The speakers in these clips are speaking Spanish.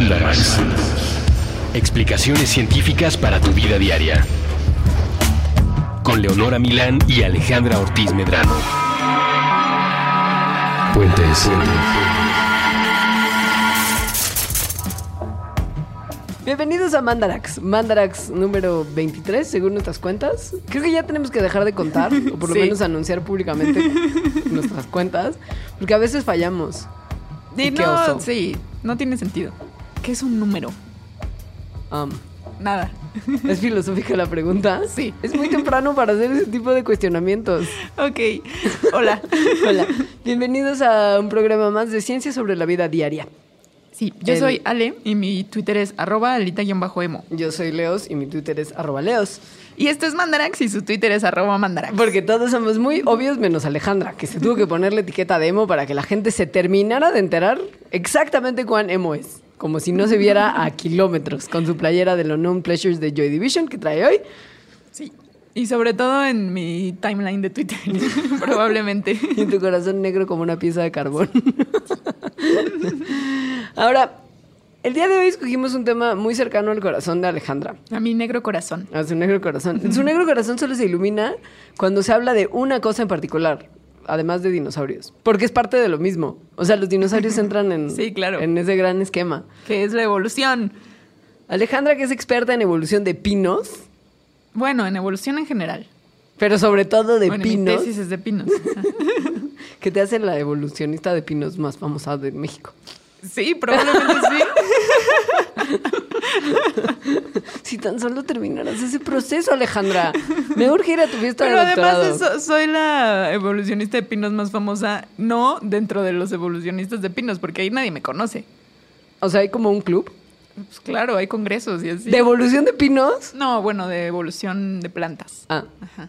Mandarax. Explicaciones científicas para tu vida diaria. Con Leonora Milán y Alejandra Ortiz Medrano. Puentes. Bienvenidos a Mandarax. Mandarax número 23, según nuestras cuentas. Creo que ya tenemos que dejar de contar, o por lo Sí. menos anunciar públicamente nuestras cuentas, porque a veces fallamos. Y qué no, oso. sí, no tiene sentido. ¿Qué es un número? Um, Nada. es filosófica la pregunta. Sí. Es muy temprano para hacer ese tipo de cuestionamientos. Ok. Hola. Hola. Bienvenidos a un programa más de ciencia sobre la vida diaria. Sí, yo El- soy Ale y mi Twitter es arroba alita-emo. Yo soy Leos y mi Twitter es arroba Leos. Y este es Mandarax y su Twitter es arroba Mandarax. Porque todos somos muy obvios menos Alejandra, que se tuvo que poner la etiqueta de emo para que la gente se terminara de enterar exactamente cuán emo es. Como si no se viera a kilómetros con su playera de los Known Pleasures de Joy Division que trae hoy. Sí. Y sobre todo en mi timeline de Twitter, probablemente. Y en tu corazón negro como una pieza de carbón. Ahora, el día de hoy escogimos un tema muy cercano al corazón de Alejandra. A mi negro corazón. A su negro corazón. Su negro corazón solo se ilumina cuando se habla de una cosa en particular, además de dinosaurios. Porque es parte de lo mismo. O sea, los dinosaurios entran en, Sí, claro. en ese gran esquema. Que es la evolución. Alejandra, que es experta en evolución de pinos, Bueno, en evolución en general. pero sobre todo de bueno, mi pinos, tesis es de pinos. que te hace la evolucionista de pinos más famosa de México. Sí, probablemente sí. Si tan solo terminaras ese proceso, Alejandra. Me urge ir a tu fiesta Pero de además doctorado. de eso, soy la evolucionista de pinos más famosa, no dentro de los evolucionistas de pinos, porque ahí nadie me conoce. O sea, hay como un club Pues claro, hay congresos y así. de evolución de pinos. No, bueno, de evolución de plantas. Ah, Ajá.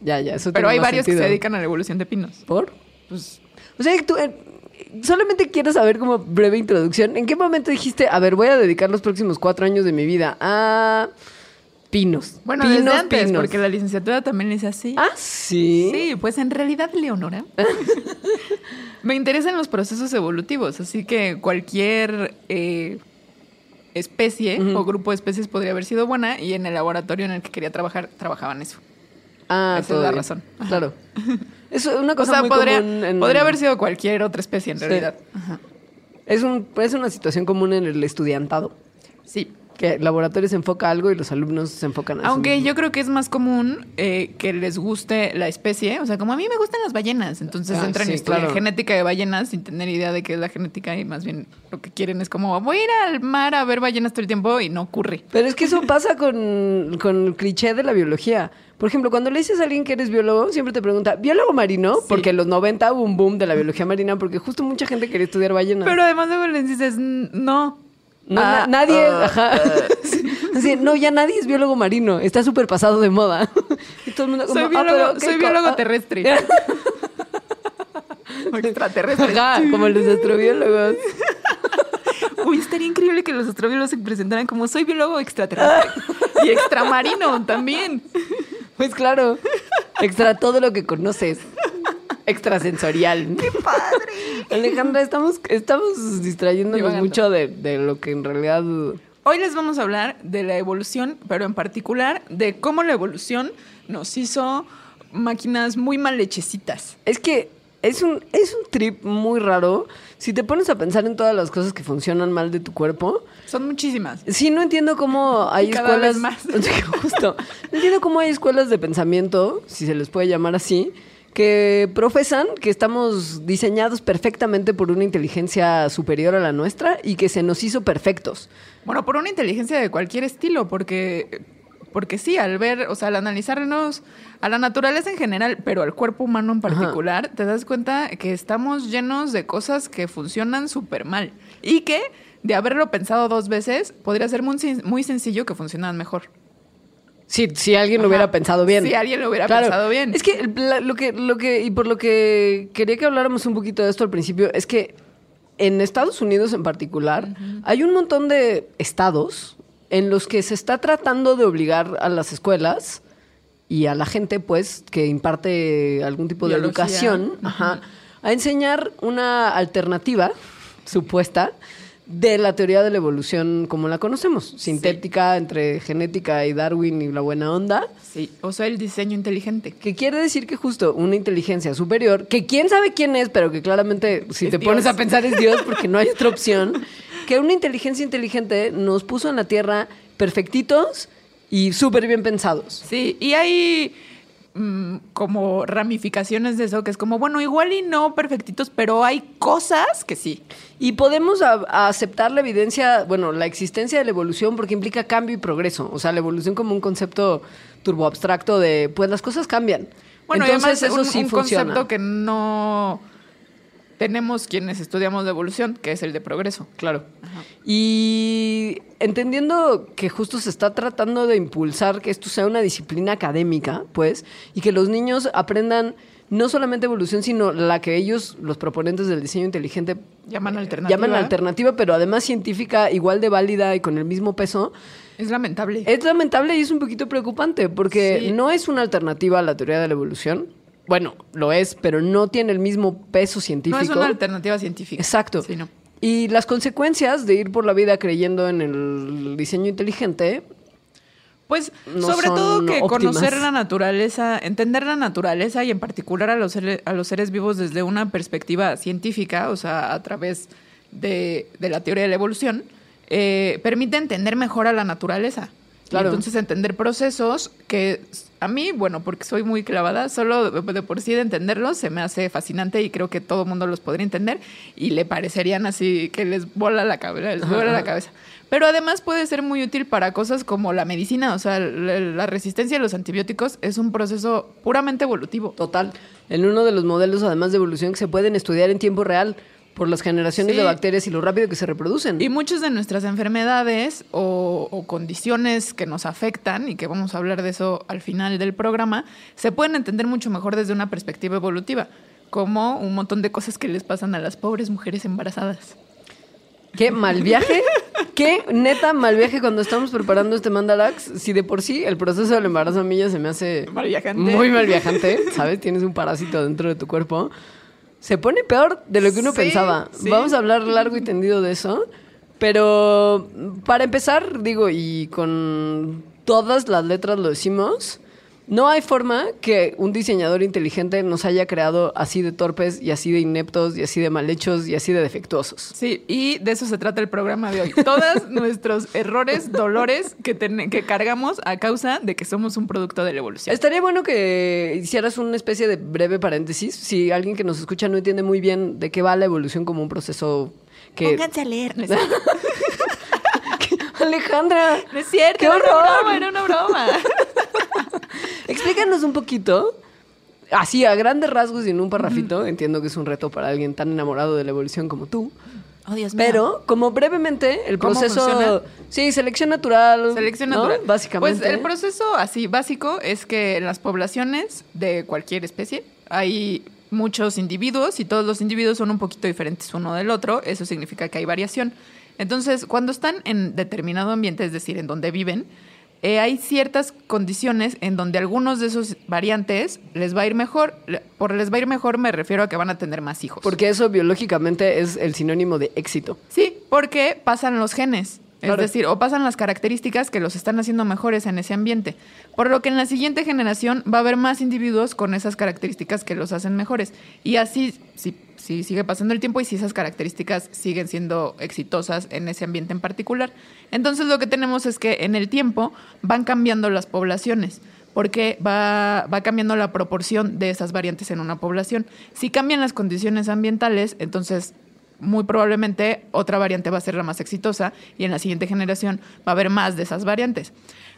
ya, ya, eso Pero tiene hay más varios que se dedican a la evolución de pinos. ¿Por? Pues O sea, que tú eh, solamente quiero saber como breve introducción. ¿En qué momento dijiste, a ver, voy a dedicar los próximos cuatro años de mi vida a pinos? bueno, pinos, desde antes, pinos. porque la licenciatura también hice así. Ah, sí. Sí, pues en realidad, Leonora, me interesan los procesos evolutivos, así que cualquier eh, especie o grupo de especies podría haber sido buena y en el laboratorio en el que quería trabajar, trabajaban eso. Ah, Esa es la bien. razón. Ajá. Claro. Es una O cosa sea, muy podría, común en- podría haber sido cualquier otra especie en Sí. realidad. Ajá. Es, un, es una situación común en el estudiantado. Sí. Que el laboratorio se enfoca a algo y los alumnos se enfocan a eso Aunque yo creo que es más común eh, que les guste la especie. O sea, como a mí me gustan las ballenas. Entonces Ah, entran sí, y estudian claro. genética de ballenas sin tener idea de qué es la genética. Y más bien lo que quieren es como, voy a ir al mar a ver ballenas todo el tiempo y no ocurre. Pero es que eso pasa con, con el cliché de la biología. Por ejemplo, cuando le dices a alguien que eres biólogo, siempre te pregunta, ¿biólogo marino? Sí. Porque en los 90 hubo un boom de la biología marina porque justo mucha gente quería estudiar ballenas. Pero además luego les dices, "N- no. No, Ah, na- nadie, ah, ajá. Así, no, ya nadie es biólogo marino, está súper pasado de moda. Y todo el mundo como, Soy "Ah, biólogo, pero, ¿qué soy biólogo ah?" terrestre. Extraterrestre. Ajá, como los astrobiólogos. Uy, estaría increíble que los astrobiólogos se presentaran como soy biólogo extraterrestre. y extramarino también. Pues claro, extra todo lo que conoces. Extrasensorial. ¡Qué padre! Alejandra, estamos, estamos distrayéndonos mucho de, de lo que en realidad... Hoy les vamos a hablar de la evolución, pero en particular de cómo la evolución nos hizo máquinas muy mal hechecitas. Es que es un, es un trip muy raro. Si te pones a pensar en todas las cosas que funcionan mal de tu cuerpo, Son muchísimas. Sí, no entiendo cómo hay Cada escuelas. vez más. Justo. No entiendo cómo hay escuelas de pensamiento, si se les puede llamar así, que profesan que estamos diseñados perfectamente por una inteligencia superior a la nuestra y que se nos hizo perfectos. Bueno, por una inteligencia de cualquier estilo, porque, porque sí, al ver, o sea, al analizarnos a la naturaleza en general, pero al cuerpo humano en particular, te das cuenta que estamos llenos de cosas que funcionan súper mal y que, de haberlo pensado dos veces, podría ser muy, muy sencillo que funcionaran mejor. Si, si alguien lo Ajá. hubiera pensado bien. Si alguien lo hubiera pensado bien. Es que la- lo que, lo que, y por lo que quería que habláramos un poquito de esto al principio, es que en Estados Unidos en particular, hay un montón de estados en los que se está tratando de obligar a las escuelas y a la gente, pues, que imparte algún tipo de Biología. educación, ajá, a enseñar una alternativa supuesta de la teoría de la evolución como la conocemos, sintética entre genética y Darwin y la buena onda. Sí, o sea, el diseño inteligente. Que quiere decir que justo una inteligencia superior, que quién sabe quién es, pero que claramente si Es te Dios. pones a pensar es Dios porque no hay otra opción, que una inteligencia inteligente nos puso en la Tierra perfectitos y súper bien pensados. Sí, y hay mm, como ramificaciones de eso, que es como, bueno, igual y no perfectitos, pero hay cosas que sí. Y podemos a- a aceptar la evidencia, bueno, la existencia de la evolución porque implica cambio y progreso. O sea, la evolución como un concepto turboabstracto de, pues las cosas cambian. Bueno, Entonces y además eso un, sí un funciona. concepto que no tenemos quienes estudiamos de evolución, que es el de progreso. Claro. Y entendiendo que justo se está tratando de impulsar que esto sea una disciplina académica, pues, y que los niños aprendan no solamente evolución, sino la que ellos, los proponentes del diseño inteligente, Llaman alternativa. llaman alternativa, pero además científica, igual de válida y con el mismo peso, Es lamentable. es lamentable y es un poquito preocupante, porque Sí. no es una alternativa a la teoría de la evolución. Bueno, lo es, pero no tiene el mismo peso no científico. es una alternativa científica. Exacto. Sí, no. Y las consecuencias de ir por la vida creyendo en el diseño inteligente, Pues no sobre todo que óptimas. conocer la naturaleza, entender la naturaleza y en particular a los, seres, a los seres vivos desde una perspectiva científica, o sea, a través de, de la teoría de la evolución, eh, permite entender mejor a la naturaleza. Y entonces entender procesos que a mí, bueno, porque soy muy clavada, solo de, por sí de entenderlos se me hace fascinante y creo que todo mundo los podría entender y le parecerían así que les vuela la cabeza, les vuela la cabeza. Pero además puede ser muy útil para cosas como la medicina, o sea, la resistencia a los antibióticos es un proceso puramente evolutivo. total, en uno de los modelos además de evolución que se pueden estudiar en tiempo real por las generaciones Sí. de bacterias y lo rápido que se reproducen. Y muchas de nuestras enfermedades o, o condiciones que nos afectan, y que vamos a hablar de eso al final del programa, se pueden entender mucho mejor desde una perspectiva evolutiva, como un montón de cosas que les pasan a las pobres mujeres embarazadas. Qué mal viaje, qué neta mal viaje cuando estamos preparando este Mandalax. Si de por sí el proceso del embarazo a mí ya se me hace Mal viajante. muy mal viajante, ¿sabes? Tienes un parásito dentro de tu cuerpo. Se pone peor de lo que uno Sí, pensaba. sí. Vamos a hablar largo y tendido de eso. Pero para empezar, digo, y con todas las letras lo decimos, no hay forma que un diseñador inteligente nos haya creado así de torpes y así de ineptos y así de mal hechos y así de defectuosos. Sí, y de eso se trata el programa de hoy. Todos nuestros errores, dolores que, ten- que cargamos a causa de que somos un producto de la evolución. Estaría bueno que hicieras una especie de breve paréntesis. Si alguien que nos escucha no entiende muy bien de qué va la evolución como un proceso que... Pónganse a leer. No Alejandra, no es cierto, ¡Qué era una horror! broma, era una broma. explícanos un poquito, así a grandes rasgos y en un parrafito, entiendo que es un reto para alguien tan enamorado de la evolución como tú, Oh, Dios mío. pero como brevemente el ¿Cómo proceso... funciona? Sí, selección natural. Selección ¿no? natural. Básicamente. Pues el proceso así básico es que en las poblaciones de cualquier especie hay muchos individuos y todos los individuos son un poquito diferentes uno del otro. Eso significa que hay variación. Entonces, cuando están en determinado ambiente, es decir, en donde viven, eh, hay ciertas condiciones en donde algunos de esos variantes les va a ir mejor. Por les va a ir mejor me refiero a que van a tener más hijos. Porque eso biológicamente es el sinónimo de éxito. Sí, porque pasan los genes. Claro. Es decir, o pasan las características que los están haciendo mejores en ese ambiente. Por lo que en la siguiente generación va a haber más individuos con esas características que los hacen mejores. Y así, si, si sigue pasando el tiempo y si esas características siguen siendo exitosas en ese ambiente en particular. Entonces lo que tenemos es que en el tiempo van cambiando las poblaciones porque va, va cambiando la proporción de esas variantes en una población. Si cambian las condiciones ambientales, entonces muy probablemente otra variante va a ser la más exitosa y en la siguiente generación va a haber más de esas variantes.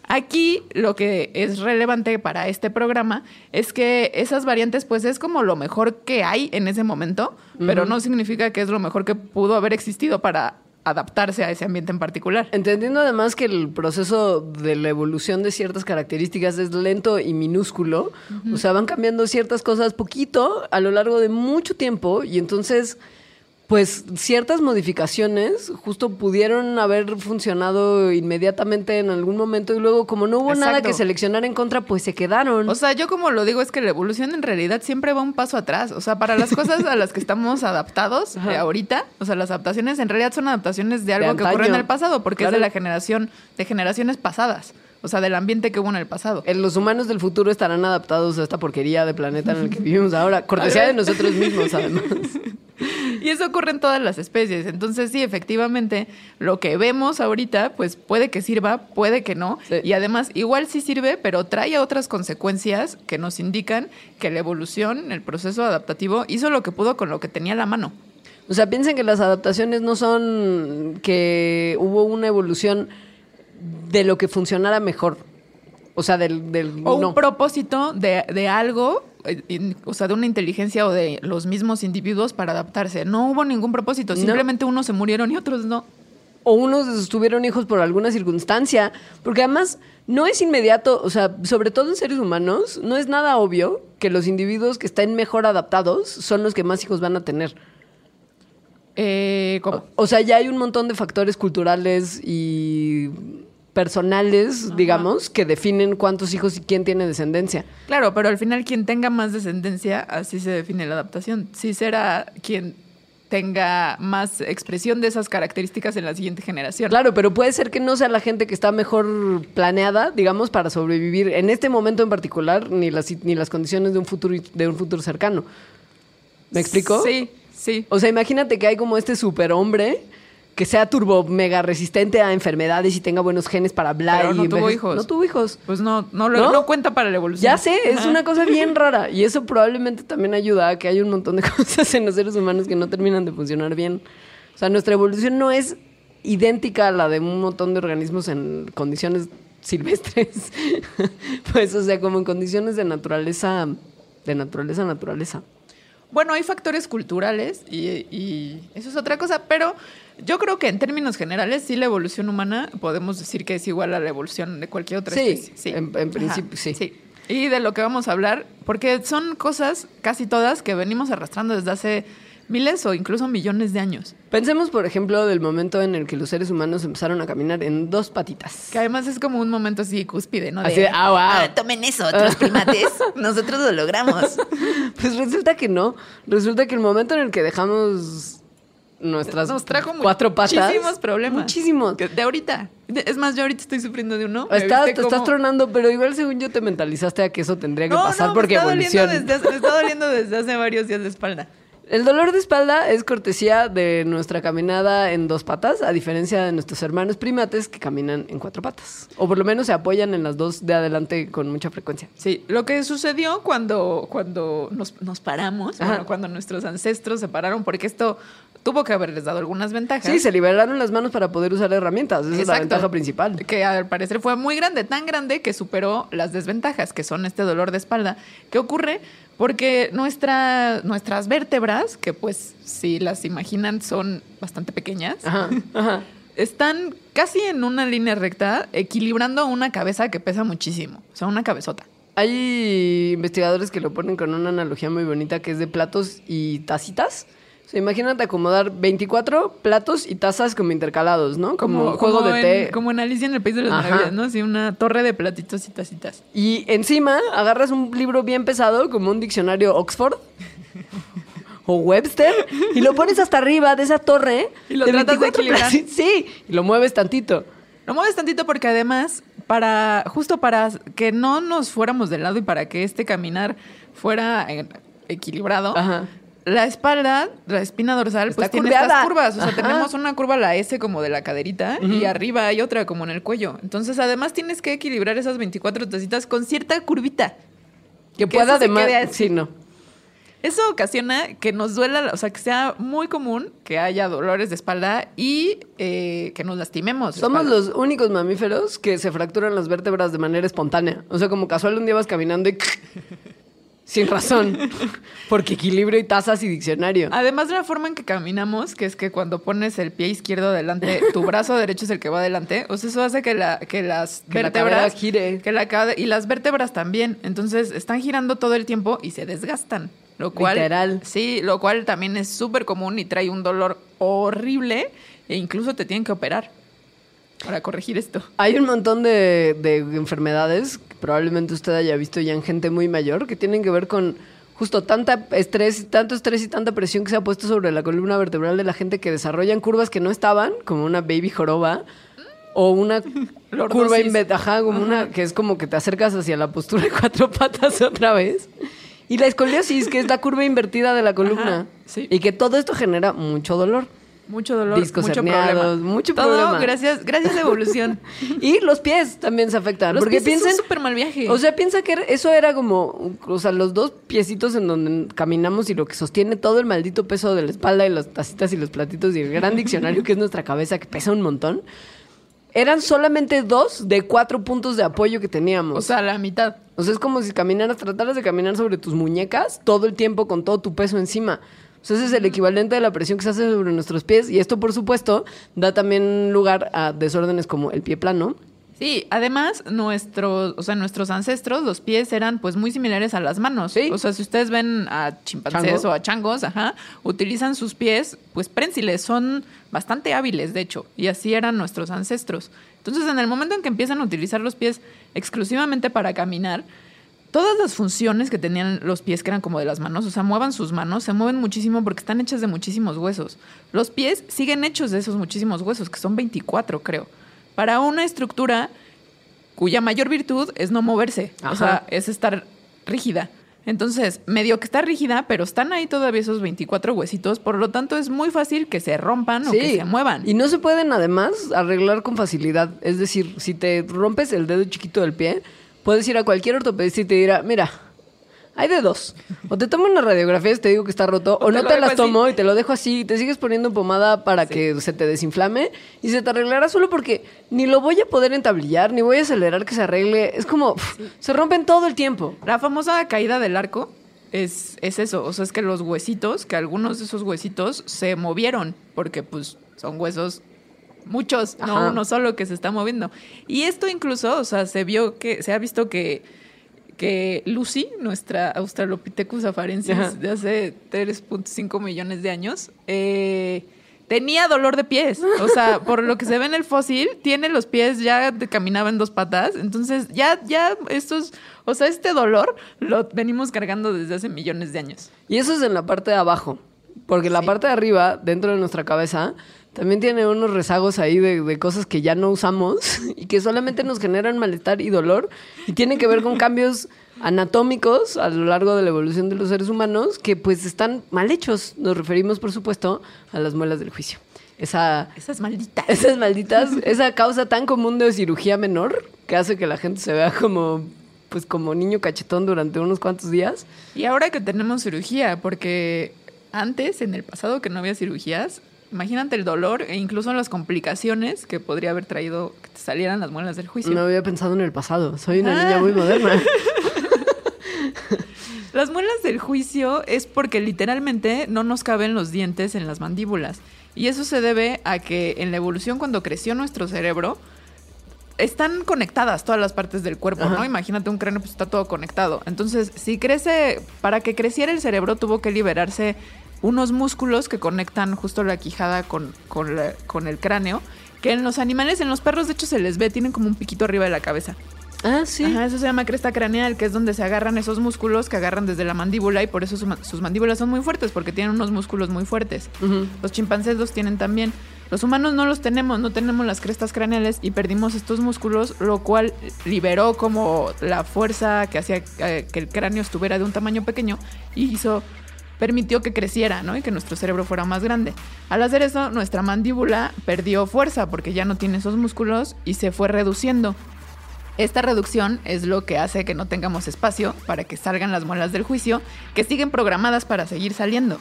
Aquí lo que es relevante para este programa es que esas variantes pues es como lo mejor que hay en ese momento, pero no significa que es lo mejor que pudo haber existido para adaptarse a ese ambiente en particular. Entendiendo además que el proceso de la evolución de ciertas características es lento y minúsculo, o sea, van cambiando ciertas cosas poquito a lo largo de mucho tiempo y entonces pues ciertas modificaciones justo pudieron haber funcionado inmediatamente en algún momento y luego como no hubo nada que seleccionar en contra, pues se quedaron. O sea, yo como lo digo es que la evolución en realidad siempre va un paso atrás. O sea, para las cosas a las que estamos adaptados eh, ahorita, o sea, las adaptaciones en realidad son adaptaciones de algo que ocurrió en el pasado, porque Claro. es de la generación, de generaciones pasadas. O sea, del ambiente que hubo en el pasado. Eh, Los humanos del futuro estarán adaptados a esta porquería de planeta en el que vivimos ahora, cortesía de nosotros mismos, además. Y eso ocurre en todas las especies. Entonces, sí, efectivamente, lo que vemos ahorita, pues puede que sirva, puede que no. Sí. Y además, igual sí sirve, pero trae otras consecuencias que nos indican que la evolución, el proceso adaptativo, hizo lo que pudo con lo que tenía a la mano. O sea, piensen que las adaptaciones no son que hubo una evolución de lo que funcionara mejor. O sea, del... del O no. un propósito de, de algo, eh, o sea, de una inteligencia o de los mismos individuos para adaptarse. No hubo ningún propósito, No. simplemente unos se murieron y otros no. o unos tuvieron hijos por alguna circunstancia, porque además no es inmediato, o sea, sobre todo en seres humanos, no es nada obvio que los individuos que estén mejor adaptados son los que más hijos van a tener. Eh, ¿cómo? O, o sea, ya hay un montón de factores culturales y personales, digamos, que definen cuántos hijos y quién tiene descendencia. Claro, pero al final quien tenga más descendencia, así se define la adaptación. Sí será quien tenga más expresión de esas características en la siguiente generación. Claro, pero puede ser que no sea la gente que está mejor planeada, digamos, para sobrevivir en este momento en particular, ni las, ni las condiciones de un futuro, de un futuro cercano. ¿Me explico? Sí, sí. O sea, imagínate que hay como este superhombre que sea turbo mega resistente a enfermedades y tenga buenos genes para hablar. Pero y no tuvo hijos. No tuvo hijos. Pues no, no, lo- ¿No? no cuenta para la evolución. Ya sé, es una cosa bien rara. Y eso probablemente también ayuda a que hay un montón de cosas en los seres humanos que no terminan de funcionar bien. O sea, nuestra evolución no es idéntica a la de un montón de organismos en condiciones silvestres. pues, o sea, como en condiciones de naturaleza, de naturaleza, naturaleza. Bueno, hay factores culturales y, y eso es otra cosa, pero yo creo que en términos generales sí la evolución humana podemos decir que es igual a la evolución de cualquier otra Sí, especie. en- en principio, sí. Y de lo que vamos a hablar, porque son cosas casi todas que venimos arrastrando desde hace miles o incluso millones de años. Pensemos, por ejemplo, del momento en el que los seres humanos empezaron a caminar en dos patitas. Que además es como un momento así cúspide, ¿no? Así de, ah, wow. Ah, tomen eso, otros primates. Nosotros lo logramos. Pues resulta que no. Resulta que el momento en el que dejamos nuestras Nos trajo cuatro patas. muchísimos problemas. Muchísimos. De ahorita. Es más, yo ahorita estoy sufriendo de uno. ¿Me Estás, viste te estás tronando, pero igual según yo te mentalizaste a que eso tendría que No, pasar no, porque me está, doliendo evolución. desde, hace- me está doliendo desde hace varios días de espalda. El dolor de espalda es cortesía de nuestra caminada en dos patas, a diferencia de nuestros hermanos primates que caminan en cuatro patas. O por lo menos se apoyan en las dos de adelante con mucha frecuencia. Sí, lo que sucedió cuando, cuando nos, nos paramos, bueno, cuando nuestros ancestros se pararon, porque esto tuvo que haberles dado algunas ventajas. Sí, se liberaron las manos para poder usar herramientas. Esa es la ventaja principal. Que al parecer fue muy grande, tan grande que superó las desventajas, que son este dolor de espalda. ¿Qué ocurre? Porque nuestra, nuestras vértebras, que pues si las imaginan son bastante pequeñas, Ajá, ajá. están casi en una línea recta, equilibrando una cabeza que pesa muchísimo. O sea, una cabezota. Hay investigadores que lo ponen con una analogía muy bonita que es de platos y tacitas. O sea, imagínate acomodar 24 platos y tazas como intercalados, ¿no? Como, juego como de en- té. como en Alicia en el País de las. Maravillas, ¿no? Así una torre de platitos y tacitas. Y encima agarras un libro bien pesado, como un diccionario Oxford o Webster, y lo pones hasta arriba de esa torre. Y lo tratas de 24 equilibrar. Sí, y lo mueves tantito. Lo mueves tantito porque además, para, justo para que no nos fuéramos de lado y para que este caminar fuera eh, equilibrado, Ajá. La espalda, la espina dorsal, Está pues tiene curveada. estas curvas. O sea, Ajá. tenemos una curva, la S como de la caderita, y arriba hay otra como en el cuello. Entonces, además tienes que equilibrar esas 24 tacitas con cierta curvita. Que, Que pueda además. Sí, no. Eso ocasiona que nos duela, o sea, que sea muy común que haya dolores de espalda y eh, que nos lastimemos. la Somos espalda. los únicos mamíferos que se fracturan las vértebras de manera espontánea. O sea, como casual un día vas caminando y... Sin razón. Porque equilibrio y tazas y diccionario. Además de la forma en que caminamos, que es que cuando pones el pie izquierdo adelante, tu brazo derecho es el que va adelante. O sea, eso hace que, la, que las Que la vértebras cadera gire. Que la y las vértebras también. Entonces están girando todo el tiempo y se desgastan. Lo cual, Literal. Sí, lo cual también es súper común y trae un dolor horrible e incluso te tienen que operar para corregir esto. Hay un montón de, de enfermedades probablemente usted haya visto ya en gente muy mayor que tienen que ver con justo tanta estrés, tanto estrés y tanta presión que se ha puesto sobre la columna vertebral de la gente que desarrollan curvas que no estaban, como una baby joroba, o una curva inve- ajá, como una que es como que te acercas hacia la postura de cuatro patas otra vez. Y la escoliosis, que es la curva invertida de la columna. Ajá, sí. Y que todo esto genera mucho dolor. Mucho dolor, Discos mucho herniados, problema. mucho Todo problema. gracias, gracias a evolución. Y los pies también se afectan. Los porque pies es un piensen, súper mal viaje. O sea, piensa que eso era como, o sea, los dos piecitos en donde caminamos y lo que sostiene todo el maldito peso de la espalda y las tacitas y los platitos y el gran diccionario que es nuestra cabeza que pesa un montón. Eran solamente dos de cuatro puntos de apoyo que teníamos. o sea, la mitad. O sea, es como si caminaras, trataras de caminar sobre tus muñecas todo el tiempo con todo tu peso encima. Sea, ese es el equivalente de la presión que se hace sobre nuestros pies. Y esto, por supuesto, da también lugar a desórdenes como el pie plano. Sí, además, nuestros, o sea, nuestros ancestros, los pies eran pues muy similares a las manos. Sí. O sea, si ustedes ven a chimpancés Chango. o a changos, ajá, utilizan sus pies, pues prénsiles, son bastante hábiles, de hecho, y así eran nuestros ancestros. Entonces, en el momento en que empiezan a utilizar los pies exclusivamente para caminar, todas las funciones que tenían los pies, que eran como de las manos, o sea, muevan sus manos, se mueven muchísimo porque están hechas de muchísimos huesos. Los pies siguen hechos de esos muchísimos huesos, que son 24, creo. Para una estructura cuya mayor virtud es no moverse, o Ajá. sea, es estar rígida. Entonces, medio que está rígida, pero están ahí todavía esos 24 huesitos, por lo tanto es muy fácil que se rompan o que se muevan. Y no se pueden además arreglar con facilidad. Es decir, si te rompes el dedo chiquito del pie, puedes ir a cualquier ortopedista y te dirá, mira, hay de dos. O te tomo una radiografía y te digo que está roto, o, O te no te las así. tomo y te lo dejo así, y te sigues poniendo pomada para que se te desinflame y se te arreglará solo porque ni lo voy a poder entablillar, ni voy a acelerar que se arregle. Es como, se rompen todo el tiempo. La famosa caída del arco es, es eso, o sea, es que los huesitos, que algunos de esos huesitos se movieron, porque pues son huesos muchos, Ajá. no uno solo que se está moviendo. Y esto incluso, o sea, se vio que, se ha visto que, que Lucy, nuestra Australopithecus Ajá. afarensis de hace 3.5 millones de años, eh, tenía dolor de pies. O sea, por lo que se ve en el fósil, tiene los pies, ya caminaba en dos patas. Entonces, ya, ya estos, o sea, este dolor lo venimos cargando desde hace millones de años. Y eso es en la parte de abajo. Porque la parte de arriba, dentro de nuestra cabeza, también tiene unos rezagos ahí de, de cosas que ya no usamos y que solamente nos generan malestar y dolor. Y tienen que ver con cambios anatómicos a lo largo de la evolución de los seres humanos que pues están mal hechos. Nos referimos, por supuesto, a las muelas del juicio. Esa, Esas malditas. esas malditas, esa causa tan común de cirugía menor que hace que la gente se vea como pues como niño cachetón durante unos cuantos días. Y ahora que tenemos cirugía, porque antes, en el pasado que no había cirugías, imagínate el dolor e incluso las complicaciones que podría haber traído que te salieran las muelas del juicio. No había pensado en el pasado. Soy una Ah. niña muy moderna. Las muelas del juicio es porque literalmente no nos caben los dientes en las mandíbulas. Y eso se debe a que en la evolución cuando creció nuestro cerebro, están conectadas todas las partes del cuerpo, Ajá. ¿no? Imagínate un cráneo, pues está todo conectado. Entonces, si crece, para que creciera el cerebro tuvo que liberarse unos músculos que conectan justo la quijada con, con, la- con el cráneo, que en los animales, en los perros de hecho se les ve, tienen como un piquito arriba de la cabeza. Ah, sí. Ajá, eso se llama cresta craneal, que es donde se agarran esos músculos que agarran desde la mandíbula y por eso su sus mandíbulas son muy fuertes, porque tienen unos músculos muy fuertes. Los chimpancés los tienen también. Los humanos no los tenemos, no tenemos las crestas craneales y perdimos estos músculos, lo cual liberó como la fuerza que hacía eh, que el cráneo estuviera de un tamaño pequeño y hizo permitió que creciera, ¿no? Y que nuestro cerebro fuera más grande. Al hacer eso, nuestra mandíbula perdió fuerza porque ya no tiene esos músculos y se fue reduciendo. Esta reducción es lo que hace que no tengamos espacio para que salgan las muelas del juicio, que siguen programadas para seguir saliendo.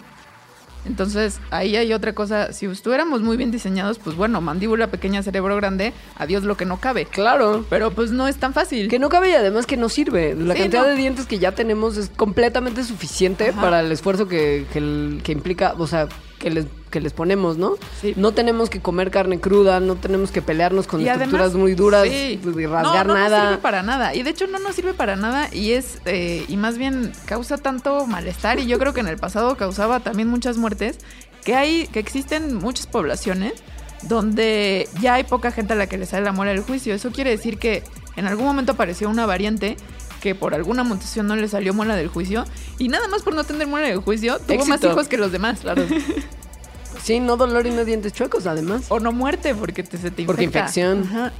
Entonces, ahí hay otra cosa. Si estuviéramos muy bien diseñados, pues bueno, mandíbula pequeña, cerebro grande, adiós lo que no cabe. Claro. Pero pues no es tan fácil. Que no cabe y además que no sirve. La Sí, cantidad no. de dientes que ya tenemos es completamente suficiente Ajá. para el esfuerzo que, que que implica, o sea, que les, que les ponemos, ¿no? Sí. No tenemos que comer carne cruda, no tenemos que pelearnos con Y estructuras además- muy duras sí. y rasgar no, no nada. No sirve para nada. Y de hecho no nos sirve para nada y es eh, y más bien causa tanto malestar y yo creo que en el pasado causaba también muchas muertes que hay que existen muchas poblaciones donde ya hay poca gente a la que le sale la muela del juicio. Eso quiere decir que en algún momento apareció una variante que por alguna mutación no le salió muela del juicio y nada más por no tener muela del juicio tuvo más Éxito. hijos que los demás. Claro. Sí, no dolor y no dientes chuecos, además. O no muerte porque te, se te infecta. Porque infección. Ajá.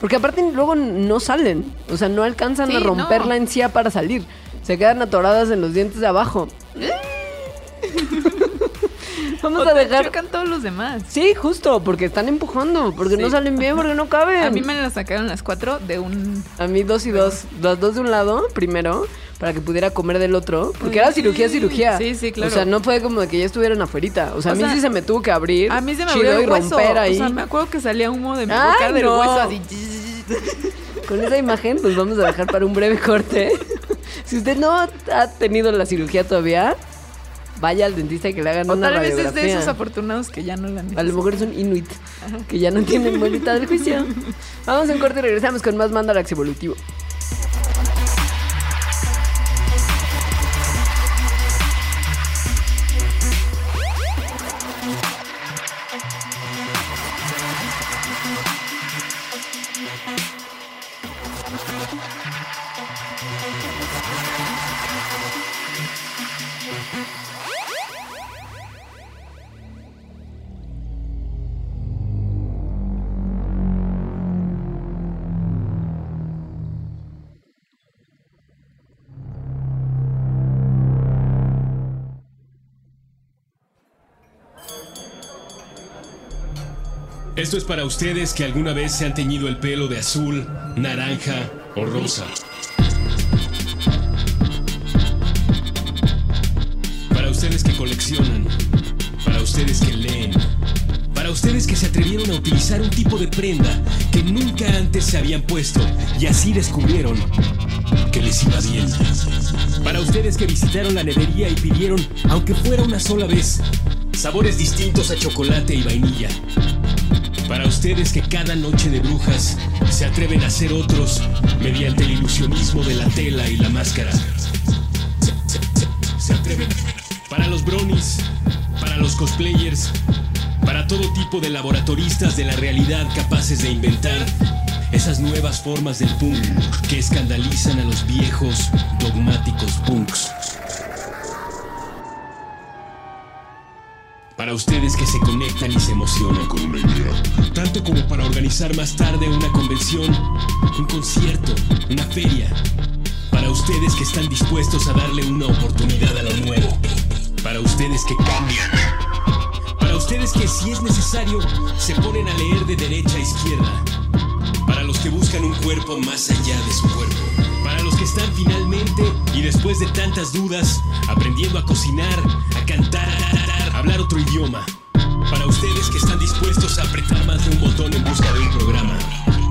Porque aparte luego no salen. O sea, no alcanzan Sí, a romper no. la encía para salir. Se quedan atoradas en los dientes de abajo. Vamos a dejar. chocan todos los demás. Sí, justo, porque están empujando, porque no salen bien, porque no caben. A mí me la sacaron las cuatro de un. A mí dos y dos. Las dos de un lado, primero, para que pudiera comer del otro. Porque era cirugía, cirugía. Sí, sí, claro. O sea, no fue como de que ya estuvieran afuerita. O sea, O a mí sea, sí se me tuvo que abrir. A mí se me abrió y el hueso. romper ahí. O sea, me acuerdo que salía humo de mi Ay, boca del no. hueso así. Con esa imagen, pues vamos a dejar para un breve corte. si usted no ha tenido la cirugía todavía, vaya al dentista y que le hagan O una tal vez es de esos afortunados que ya no la A lo mejor es un inuit que ya no tienen bolita del juicio. Vamos a un corte y regresamos con más Mandarax Evolutivo. Esto es para ustedes que alguna vez se han teñido el pelo de azul, naranja o rosa. Para ustedes que coleccionan. Para ustedes que leen. Para ustedes que se atrevieron a utilizar un tipo de prenda que nunca antes se habían puesto y así descubrieron que les iba bien. Para ustedes que visitaron la nevería y pidieron, aunque fuera una sola vez, sabores distintos a chocolate y vainilla. Para ustedes que cada noche de brujas se atreven a ser otros mediante el ilusionismo de la tela y la máscara. Se, atreven. Para los bronies, para los cosplayers, para todo tipo de laboratoristas de la realidad capaces de inventar esas nuevas formas del punk que escandalizan a los viejos dogmáticos punks. Para ustedes que se conectan y se emocionan con una idea. Tanto como para organizar más tarde una convención, un concierto, una feria. Para ustedes que están dispuestos a darle una oportunidad a lo nuevo. Para ustedes que cambian. Para ustedes que si es necesario se ponen a leer de derecha a izquierda. Para los que buscan un cuerpo más allá de su cuerpo. Para los que están finalmente y después de tantas dudas aprendiendo a cocinar, a cantar, a hablar otro idioma. Para ustedes que están dispuestos a apretar más de un botón en busca de un programa.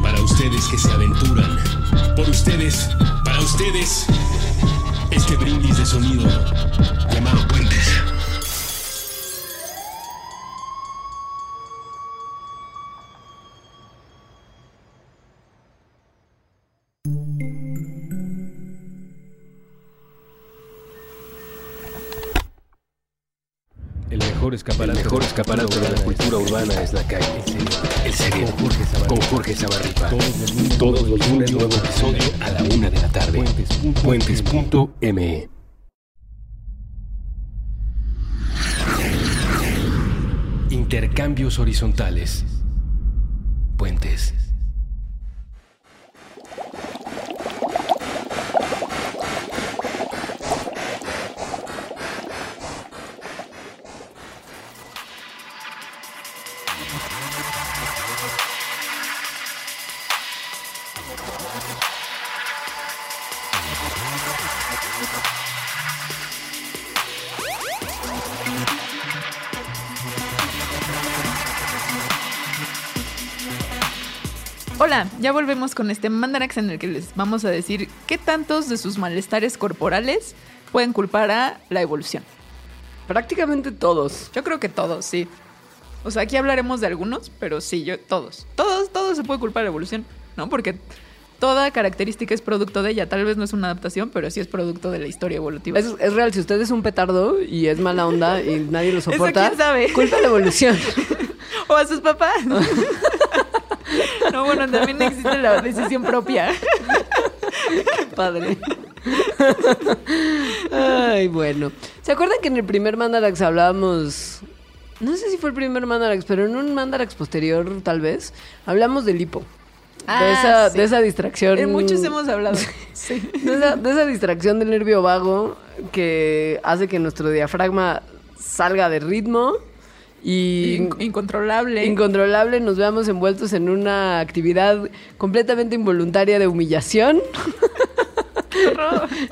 Para ustedes que se aventuran. Por ustedes, para ustedes, este brindis de sonido llamado Puentes. Mejor escaparate, el mejor escaparate de la cultura urbana es la calle. El cerebro. Con Jorge Zabarripa. Todos los lunes, nuevo episodio a la una de la tarde. Puentes.me. Intercambios horizontales. Puentes. Hola, ya volvemos con este Mandarax en el que les vamos a decir qué tantos de sus malestares corporales pueden culpar a la evolución. Prácticamente todos. Yo creo que todos, sí. O sea, aquí hablaremos de algunos, pero sí, yo todos. Todos, todos se puede culpar de la evolución, ¿no? Porque toda característica es producto de ella. Tal vez no es una adaptación, pero sí es producto de la historia evolutiva. Es, es real, si usted es un petardo y es mala onda y nadie lo soporta, quién sabe. culpa de la evolución. O a sus papás. no, bueno, también existe la decisión propia. Padre. Ay, bueno. ¿Se acuerdan que en el primer Mandarax hablábamos... No sé si fue el primer Mandarax, pero en un Mandarax posterior, tal vez, hablamos del hipo. de, Ah, esa, sí. de esa distracción. En muchos hemos hablado. Sí. De esa, de esa distracción del nervio vago que hace que nuestro diafragma salga de ritmo y In- incontrolable. incontrolable nos veamos envueltos en una actividad completamente involuntaria de humillación.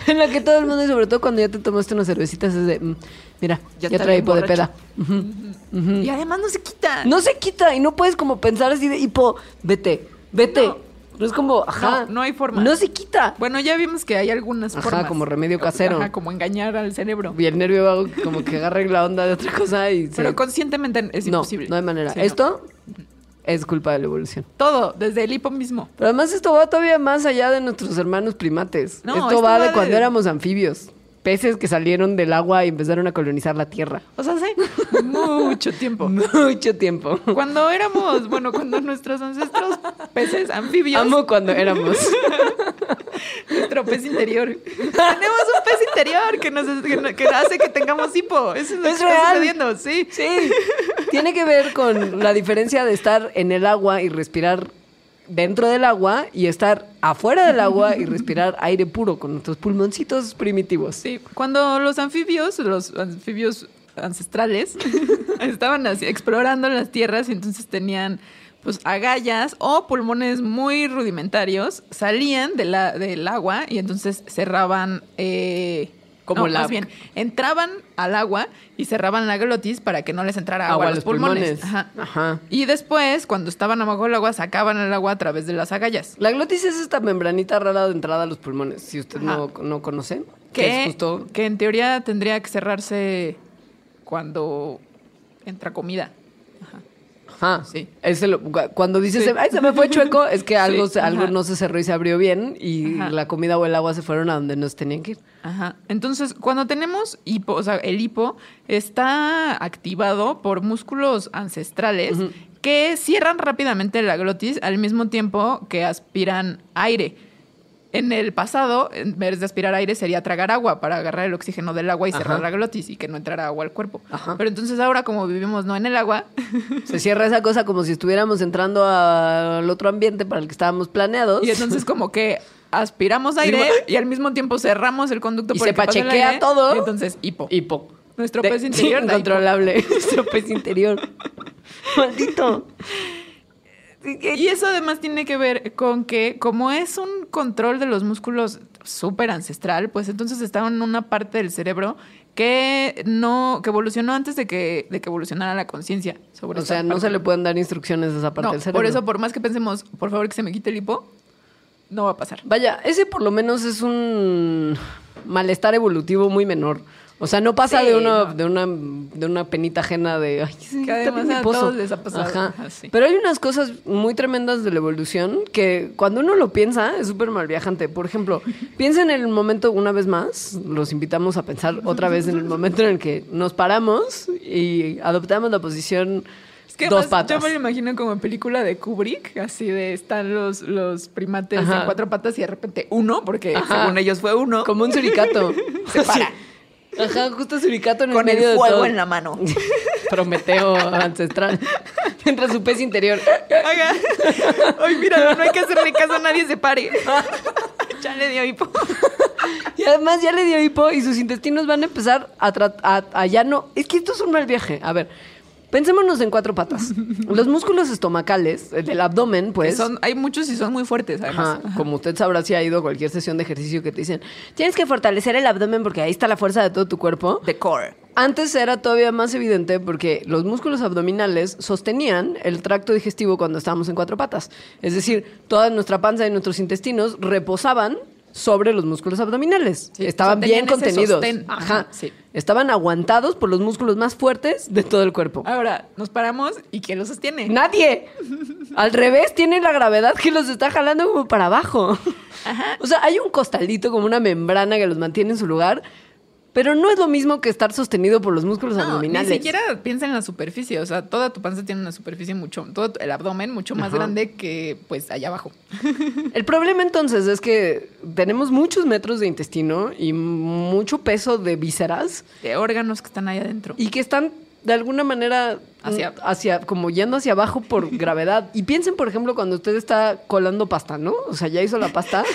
En la que todo el mundo y sobre todo cuando ya te tomaste unas cervecitas es de mm, mira ya, Ya trae hipo de peda Y además no se quita. no se quita y no puedes como pensar así de hipo vete vete no, No. es como ajá No, no hay forma. no se quita Bueno, ya vimos que hay algunas Ajá, formas. como remedio casero. Ajá, como engañar al cerebro. y el nervio vago como que agarra la onda de otra cosa y se... Pero conscientemente es no, imposible. no hay manera. Sí, no. Esto es culpa de la evolución. Todo, desde el hipo mismo. Pero además esto va todavía más allá de nuestros hermanos primates. No, esto, esto va, va de de- cuando éramos anfibios. Peces que salieron del agua y empezaron a colonizar la tierra. O sea, hace mucho tiempo. Mucho tiempo. Cuando éramos, bueno, cuando nuestros ancestros peces anfibios, Amo cuando éramos. nuestro pez interior. Tenemos un pez interior que nos que, no- que hace que tengamos hipo. Eso es lo Es que real. está sucediendo, sí. Sí. Tiene que ver con la diferencia de estar en el agua y respirar dentro del agua y estar afuera del agua y respirar aire puro con nuestros pulmoncitos primitivos. Sí, cuando los anfibios, los anfibios ancestrales, estaban así explorando las tierras y entonces tenían pues agallas o pulmones muy rudimentarios, salían del agua y entonces cerraban... eh, Como no, la- más bien, entraban al agua y cerraban la glotis para que no les entrara agua, Agua a los, los pulmones. pulmones. Ajá. Ajá. Y después, cuando estaban abajo del agua, sacaban el agua a través de las agallas. La glotis es esta membranita rara de entrada a los pulmones, si usted no, no conoce. Que que, es justo... que en teoría tendría que cerrarse cuando entra comida. Ajá, Sí. Es el- cu- cuando dices, Sí. ay, se me fue chueco, es que algo, Sí, se- algo no se cerró y se abrió bien y Ajá. la comida o el agua se fueron a donde nos tenían que ir. Ajá. Entonces, cuando tenemos hipo, o sea, el hipo está activado por músculos ancestrales que cierran rápidamente la glotis al mismo tiempo que aspiran aire. En el pasado, en vez de aspirar aire, sería tragar agua para agarrar el oxígeno del agua y cerrar la glotis y que no entrara agua al cuerpo. Ajá. Pero entonces ahora, como vivimos no en el agua, Se cierra esa cosa como si estuviéramos entrando al otro ambiente para el que estábamos planeados. Y entonces como que aspiramos aire y al mismo tiempo cerramos el conducto Y por se el que pasa el pachequea aire, todo. Y entonces hipo. Hipo. Nuestro De- pez interior. Incontrolable. Nuestro pez interior. Maldito. Y eso además tiene que ver con que como es un control de los músculos súper ancestral, pues entonces estaba en una parte del cerebro que no que evolucionó antes de que de que evolucionara la conciencia sobre O esa sea, no parte. se le pueden dar instrucciones a esa parte No, del cerebro. por eso por más que pensemos, por favor que se me quite el hipo, no va a pasar. Vaya, ese por lo menos es un malestar evolutivo muy menor. O sea, no pasa Sí, de, una, no. de, una, de una penita ajena de... Ay, sí, Que además a hiposo". todos les ha pasado. Ajá. Ajá, sí. Pero hay unas cosas muy tremendas de la evolución que cuando uno lo piensa es súper mal viajante. Por ejemplo, piensa en el momento una vez más, los invitamos a pensar otra vez en el momento en el que nos paramos y adoptamos la posición Es que dos patas. Yo me lo imagino como en película de Kubrick, así de están los, los primates Ajá. en cuatro patas y de repente uno, porque Ajá. según ellos fue uno. Como un suricato. Se para. Ajá, justo suricato en Con el medio el de fuego todo. en la mano. Prometeo ancestral. Mientras su pez interior. Haga. Ay, mira, no hay que hacerle caso a nadie, se pare. ya le dio hipo. Y además ya le dio hipo y sus intestinos van a empezar a, a, a ya no. Es que esto es un mal viaje. A ver, pensémonos en cuatro patas. Los músculos estomacales, el del abdomen, pues. Son, hay muchos y son muy fuertes, además. Ajá, como usted sabrá si ha ido a cualquier sesión de ejercicio que te dicen, tienes que fortalecer el abdomen porque ahí está la fuerza de todo tu cuerpo. The core. Antes era todavía más evidente porque los músculos abdominales sostenían el tracto digestivo cuando estábamos en cuatro patas. Es decir, toda nuestra panza y nuestros intestinos reposaban sobre los músculos abdominales. Sí, Estaban o sea, bien contenidos. Ajá. Ajá, sí. Estaban aguantados por los músculos más fuertes de todo el cuerpo. Ahora, nos paramos y ¿quién lo sostiene? Nadie. Al revés, tiene la gravedad que los está jalando como para abajo. O sea, hay un costalito como una membrana que los mantiene en su lugar, pero no es lo mismo que estar sostenido por los músculos No, abdominales. ni siquiera piensa en la superficie. O sea, toda tu panza tiene una superficie mucho, todo el abdomen mucho más Ajá. grande que pues allá abajo. El problema entonces es que tenemos muchos metros de intestino y mucho peso de vísceras De órganos que están ahí adentro. y que están de alguna manera Hacia- mm, hacia como yendo hacia abajo por gravedad. Y piensen, por ejemplo, cuando usted está colando pasta, ¿no? O sea, ya hizo la pasta.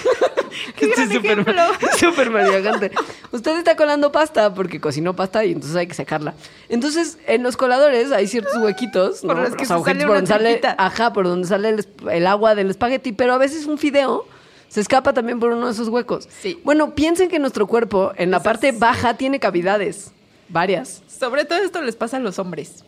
¡Qué gran Esto es súper maniacante. Usted está colando pasta porque cocinó pasta y entonces hay que sacarla. Entonces, en los coladores hay ciertos huequitos, Por ¿no? los que se sale por donde sale, ajá, por donde sale el, el agua del espagueti, pero a veces un fideo se escapa también por uno de esos huecos. Sí. Bueno, piensen que nuestro cuerpo en la parte baja tiene cavidades, varias. Sobre todo esto les pasa a los hombres.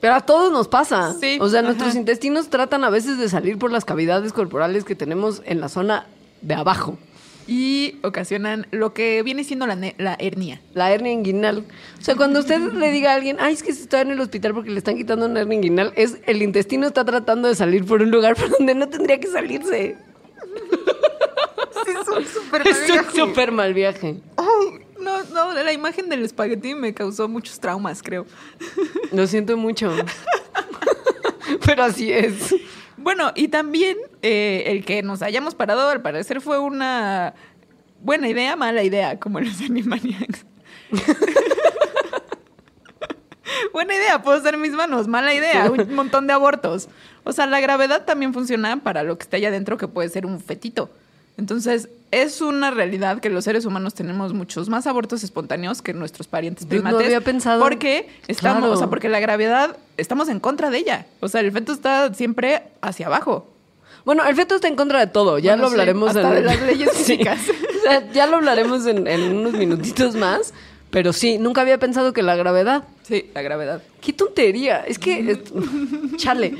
Pero a todos nos pasa. Sí, o sea, ajá. nuestros intestinos tratan a veces de salir por las cavidades corporales que tenemos en la zona de abajo. Y ocasionan lo que viene siendo la, la hernia. La hernia inguinal. O sea, cuando usted le diga a alguien, ay, es que está en el hospital porque le están quitando una hernia inguinal, es el intestino está tratando de salir por un lugar por donde no tendría que salirse. es un súper Es un súper mal viaje. No, no, la imagen del espagueti me causó muchos traumas, creo. Lo siento mucho. Pero así es. Bueno, y también eh, el que nos hayamos parado, al parecer, fue una buena idea, mala idea, como los Animaniacs. buena idea, puedo usar mis manos, mala idea, un montón de abortos. O sea, la gravedad también funciona para lo que está allá adentro, que puede ser un fetito. Entonces, es una realidad que los seres humanos tenemos muchos más abortos espontáneos que nuestros parientes Yo no primates. había pensado. Porque estamos, Claro. o sea, porque la gravedad, estamos en contra de ella. O sea, el feto está siempre hacia abajo. Bueno, el feto está en contra de todo. Ya Bueno, lo sí, hablaremos hasta de las leyes Sí. físicas. O sea, ya lo hablaremos en, en unos minutitos más. Pero sí, nunca había pensado que la gravedad. Sí, la gravedad. ¡Qué tontería! Es que. chale.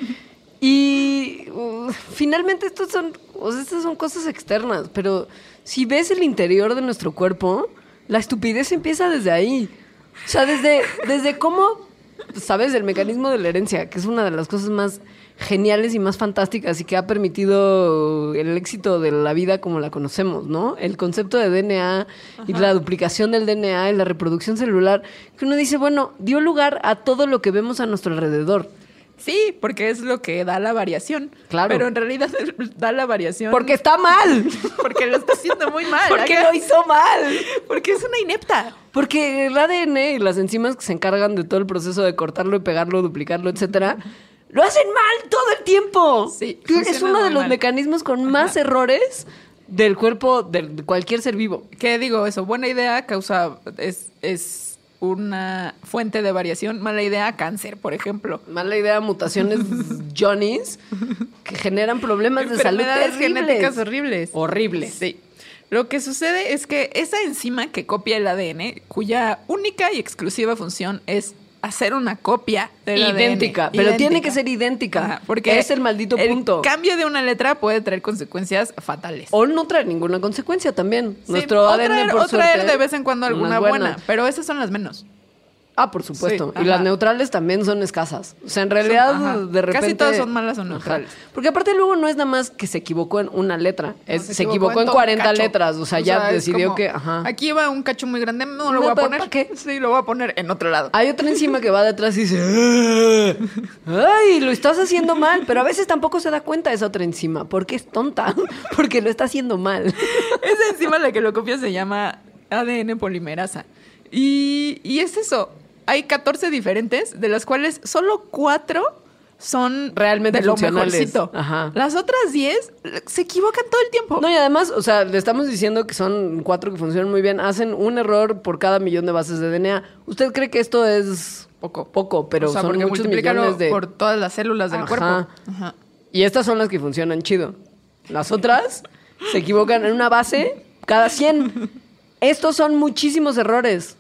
Y uh, finalmente estos son, o sea, estas son cosas externas, pero si ves el interior de nuestro cuerpo, la estupidez empieza desde ahí. O sea, desde, desde cómo, sabes, el mecanismo de la herencia, que es una de las cosas más geniales y más fantásticas y que ha permitido el éxito de la vida como la conocemos, ¿no? El concepto de DNA y la duplicación del DNA y la reproducción celular, que uno dice, bueno, dio lugar a todo lo que vemos a nuestro alrededor. Sí, porque es lo que da la variación. Claro. Pero en realidad da la variación. Porque está mal. Porque lo está haciendo muy mal. Porque lo hizo mal. Porque es una inepta. Porque el ADN y las enzimas que se encargan de todo el proceso de cortarlo y pegarlo, duplicarlo, etcétera, lo hacen mal todo el tiempo. Sí, es uno de los mal. mecanismos con más errores del cuerpo de de cualquier ser vivo. ¿Qué digo eso? Buena idea, causa. Es, es una fuente de variación. Mala idea, cáncer, por ejemplo. Mala idea, mutaciones Johnny's que generan problemas de salud terribles. genéticas horribles. Horribles. Sí. Lo que sucede es que esa enzima que copia el ADN, cuya única y exclusiva función es hacer una copia del Idéntica, ADN. pero tiene que ser idéntica. Ajá, porque Es el maldito punto. cambio de una letra puede traer consecuencias fatales. O no traer ninguna consecuencia también. Sí, Nuestro o ADN, traer, por o traer suerte, de vez en cuando alguna buena, pero esas son las menos. Ah, por supuesto. Sí, y las neutrales también son escasas. O sea, en realidad, de repente. Casi todas son malas o Ajá. neutrales. Porque aparte, luego no es nada más que se equivocó en una letra. Es, Se se, equivocó, en todo un 40 cacho. letras. O sea, ya decidió como, que. Ajá. Aquí va un cacho muy grande, no lo No, voy a poner. ¿para qué? Sí, lo voy a poner en otro lado. Hay otra encima que va detrás y dice, "Ah, ay, lo estás haciendo mal, pero a veces tampoco se da cuenta esa otra encima, porque es tonta, porque lo está haciendo mal. Esa enzima la que lo copia se llama ADN polimerasa. Y, y es eso. Hay 14 diferentes, de las cuales solo 4 son Realmente de lo mejorcito. Ajá. Las otras 10 se equivocan todo el tiempo. No, y además, o sea, le estamos diciendo que son cuatro que funcionan muy bien, hacen un error por cada millón de bases de DNA. ¿Usted cree que esto es Poco. Poco, pero O sea, son muchos millones de... por todas las células del Ajá. cuerpo. Ajá. Y estas son las que funcionan chido. Las otras se equivocan en una base cada 100. Estos son muchísimos errores.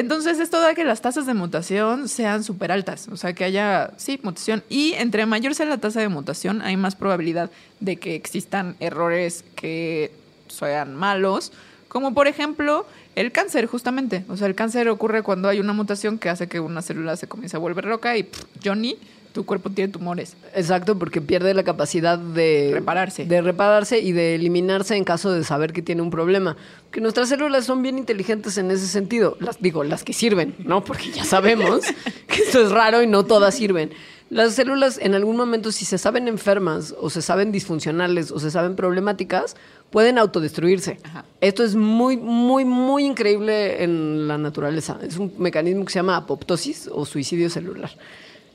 Entonces, esto da que las tasas de mutación sean súper altas. O sea, que haya, sí, mutación. Y entre mayor sea la tasa de mutación, hay más probabilidad de que existan errores que sean malos, como por ejemplo el cáncer, justamente. O sea, el cáncer ocurre cuando hay una mutación que hace que una célula se comience a volver loca y Johnny, tu cuerpo tiene tumores. Exacto, porque pierde la capacidad de Repararse. De repararse y de eliminarse en caso de saber que tiene un problema. Que nuestras células son bien inteligentes en ese sentido. Las digo, las que sirven, ¿no? Porque ya sabemos que esto es raro y no todas sirven. Las células en algún momento, si se saben enfermas o se saben disfuncionales o se saben problemáticas, pueden autodestruirse. Ajá. Esto es muy, muy, muy increíble en la naturaleza. Es un mecanismo que se llama apoptosis o suicidio celular.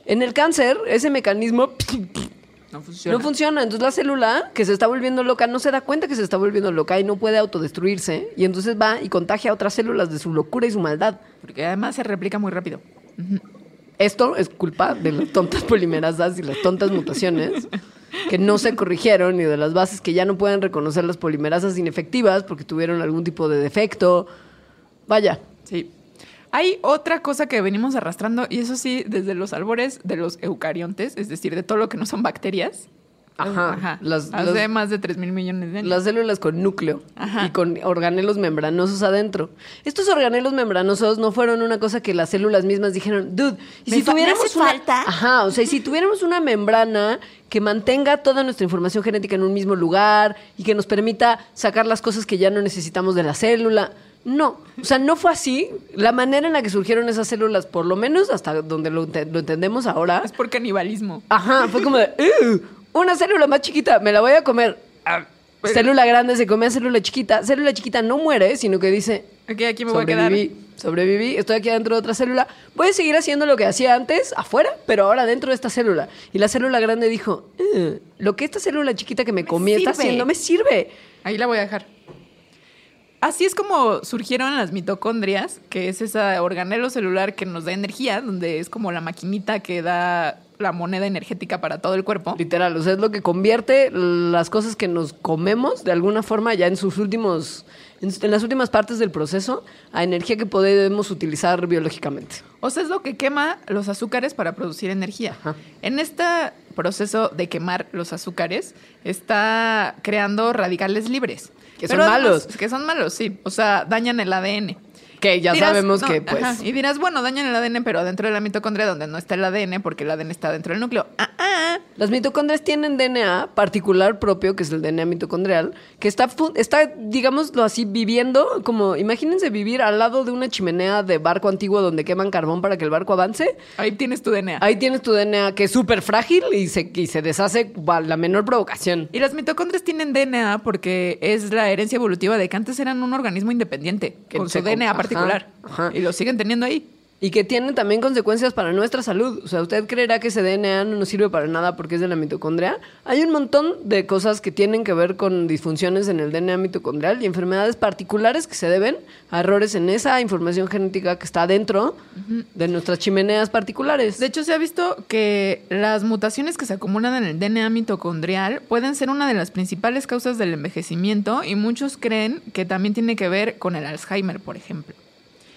En el cáncer, ese mecanismo No funciona. no funciona. Entonces la célula que se está volviendo loca no se da cuenta que se está volviendo loca y no puede autodestruirse. Y entonces va y contagia a otras células de su locura y su maldad. Porque además se replica muy rápido. Esto es culpa de las tontas polimerasas y las tontas mutaciones que no se corrigieron y de las bases que ya no pueden reconocer las polimerasas inefectivas porque tuvieron algún tipo de defecto. Vaya, Sí. Hay otra cosa que venimos arrastrando, y eso sí, desde los albores de los eucariontes, es decir, de todo lo que no son bacterias. Ajá. Las- Hace las- más de 3 mil millones de años. Las células con núcleo Ajá. y con organelos membranosos adentro. Estos organelos membranosos no fueron una cosa que las células mismas dijeron, dude, y si tuviéramos una falta". Ajá, o sea, y si tuviéramos una membrana que mantenga toda nuestra información genética en un mismo lugar y que nos permita sacar las cosas que ya no necesitamos de la célula. No, o sea, no fue así. La manera en la que surgieron esas células, por lo menos hasta donde lo, ente- lo entendemos ahora, Es por canibalismo. Ajá, fue como de, "Ew, una célula más chiquita, me la voy a comer. Ah, Pero- Célula grande se come a célula chiquita. Célula chiquita no muere, sino que dice, Aquí, aquí me voy a quedar. sobreviví, sobreviví, estoy aquí adentro de otra célula. Voy a seguir haciendo lo que hacía antes, afuera, pero ahora dentro de esta célula. Y la célula grande dijo, "Eh, lo que esta célula chiquita que me, comí está haciendo me sirve. Ahí la voy a dejar. Así es como surgieron las mitocondrias, que es ese organelo celular que nos da energía, donde es como la maquinita que da la moneda energética para todo el cuerpo. Literal, o sea, es lo que convierte las cosas que nos comemos de alguna forma ya en sus últimos, en, en las últimas partes del proceso, a energía que podemos utilizar biológicamente. O sea, es lo que quema los azúcares para producir energía. Ajá. En este proceso de quemar los azúcares, está creando radicales libres. Que son malos. Que son malos, sí. O sea, dañan el ADN. Que ya Dirás, sabemos no, que, pues. ajá, y dirás, bueno, dañan el ADN, pero dentro de la mitocondria, donde no está el ADN, porque el ADN está dentro del núcleo. Ah, ah. Las mitocondrias tienen DNA particular propio, que es el DNA mitocondrial, que está, está, digámoslo así, viviendo como, imagínense vivir al lado de una chimenea de barco antiguo donde queman carbón para que el barco avance. Ahí tienes tu DNA. Ahí tienes tu DNA que es súper frágil y se, y se deshace a la menor provocación. Y las mitocondrias tienen DNA porque es la herencia evolutiva de que antes eran un organismo independiente, con se su DNA ajá, particular. ajá. Y lo siguen teniendo ahí. Y que tienen también consecuencias para nuestra salud. O sea, ¿usted creerá que ese DNA no nos sirve para nada porque es de la mitocondria? Hay un montón de cosas que tienen que ver con disfunciones en el DNA mitocondrial y enfermedades particulares que se deben a errores en esa información genética que está dentro de nuestras chimeneas particulares. De hecho, se ha visto que las mutaciones que se acumulan en el DNA mitocondrial pueden ser una de las principales causas del envejecimiento y muchos creen que también tiene que ver con el Alzheimer, por ejemplo.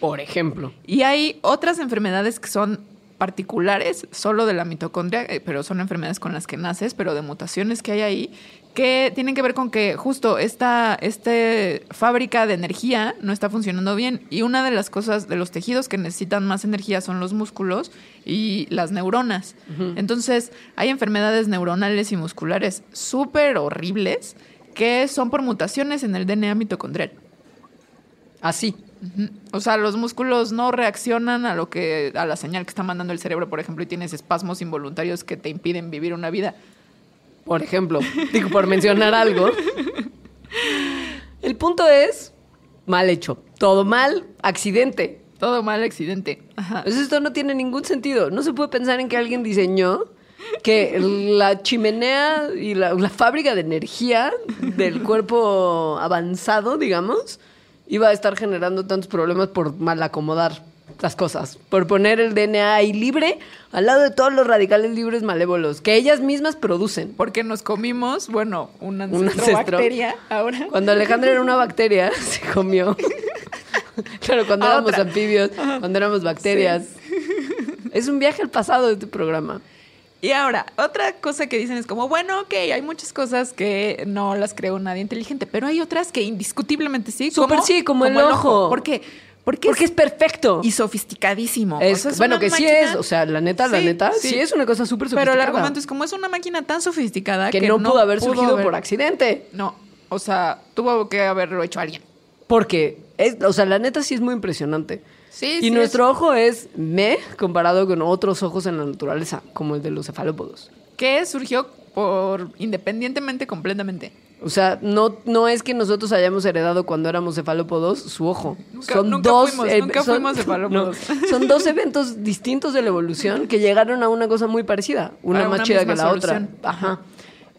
Por ejemplo. Y hay otras enfermedades que son particulares solo de la mitocondria, eh, pero son enfermedades con las que naces, pero de mutaciones que hay ahí, que tienen que ver con que justo esta este fábrica de energía no está funcionando bien. Y una de las cosas de los tejidos que necesitan más energía son los músculos y las neuronas. Entonces, hay enfermedades neuronales y musculares súper horribles que son por mutaciones en el DNA mitocondrial. Así. O sea, los músculos no reaccionan a lo que a la señal que está mandando el cerebro, por ejemplo, y tienes espasmos involuntarios que te impiden vivir una vida. Por ejemplo, digo, por mencionar algo. El punto es mal hecho. Todo mal, accidente. Todo mal accidente. Ajá. Pues esto no tiene ningún sentido. No se puede pensar en que alguien diseñó que la chimenea y la, la fábrica de energía del cuerpo avanzado, digamos, iba a estar generando tantos problemas por mal acomodar las cosas, por poner el DNA ahí libre al lado de todos los radicales libres malévolos que ellas mismas producen. Porque nos comimos, bueno, un ancestro, Un ancestro. bacteria ahora. Cuando Alejandra era una bacteria, se comió. claro, cuando A éramos otra. anfibios, cuando éramos bacterias. Es un viaje al pasado de este programa. Y ahora, otra cosa que dicen es como, bueno, ok, hay muchas cosas que no las creó nadie inteligente, pero hay otras que indiscutiblemente sí. Súper sí, como el ojo. ¿Por qué? Porque, Porque es perfecto. y sofisticadísimo. Es- O sea, es bueno, que sí es, o sea, la neta, la neta, sí. sí, es una cosa súper Pero sofisticada. el argumento es como es una máquina tan sofisticada que, que, no, pudo haber surgido haber- por accidente. No, o sea, tuvo que haberlo hecho alguien. Porque, es, o sea, la neta sí es muy impresionante. Sí, y sí nuestro ojo es me comparado con otros ojos en la naturaleza, como el de los cefalópodos. que surgió por independientemente completamente. O sea, no, no es que nosotros hayamos heredado cuando éramos cefalópodos su ojo. Nunca- son nunca dos, fuimos- eh, nunca son- fuimos cefalópodos. no, son dos eventos distintos de la evolución que llegaron a una cosa muy parecida. Una Para más una chida que la solución. otra. Ajá.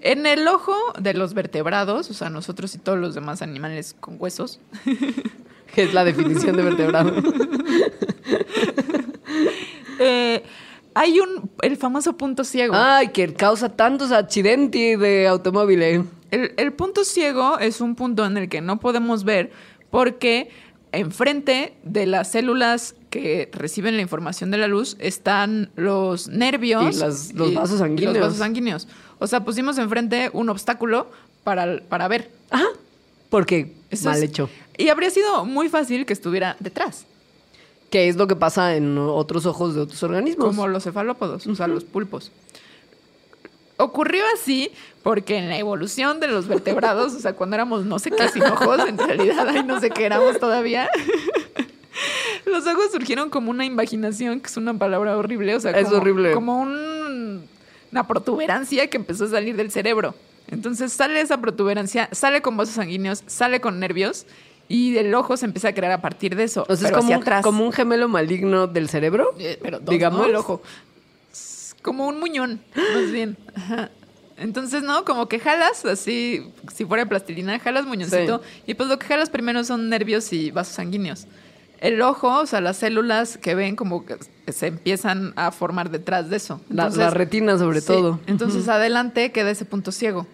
En el ojo de los vertebrados, o sea, nosotros y todos los demás animales con huesos, Que es la definición de vertebrado. eh, hay un el famoso punto ciego. Ay, que causa tantos accidentes de automóviles. El, el punto ciego es un punto en el que no podemos ver porque enfrente de las células que reciben la información de la luz están los nervios Y las- los vasos sanguíneos. los vasos sanguíneos. O sea, pusimos enfrente un obstáculo para, para ver. Ajá. Porque Eso mal es- hecho. Y habría sido muy fácil que estuviera detrás, Que es lo que pasa en otros ojos de otros organismos. como los cefalópodos, o sea, los pulpos. Ocurrió así porque en la evolución de los vertebrados, o sea, cuando éramos no sé qué sin ojos, en realidad ahí no sé qué éramos todavía. Los ojos surgieron como una invaginación, que es una palabra horrible, o sea, Es como, horrible. como un- una protuberancia que empezó a salir del cerebro. Entonces sale esa protuberancia, sale con vasos sanguíneos, sale con nervios y el ojo se empieza a crear a partir de eso. O sea, es como hacia un, atrás. como un gemelo maligno del cerebro. Eh, pero dos, digamos. ¿no? El ojo. Como un muñón, más bien. Ajá. Entonces, ¿no? Como que jalas así, si fuera plastilina, jalas muñoncito. Y pues lo que jalas primero son nervios y vasos sanguíneos. El ojo, o sea, las células que ven como que se empiezan a formar detrás de eso. La, Entonces, la retina, sobre sí, todo. Entonces, adelante queda ese punto ciego.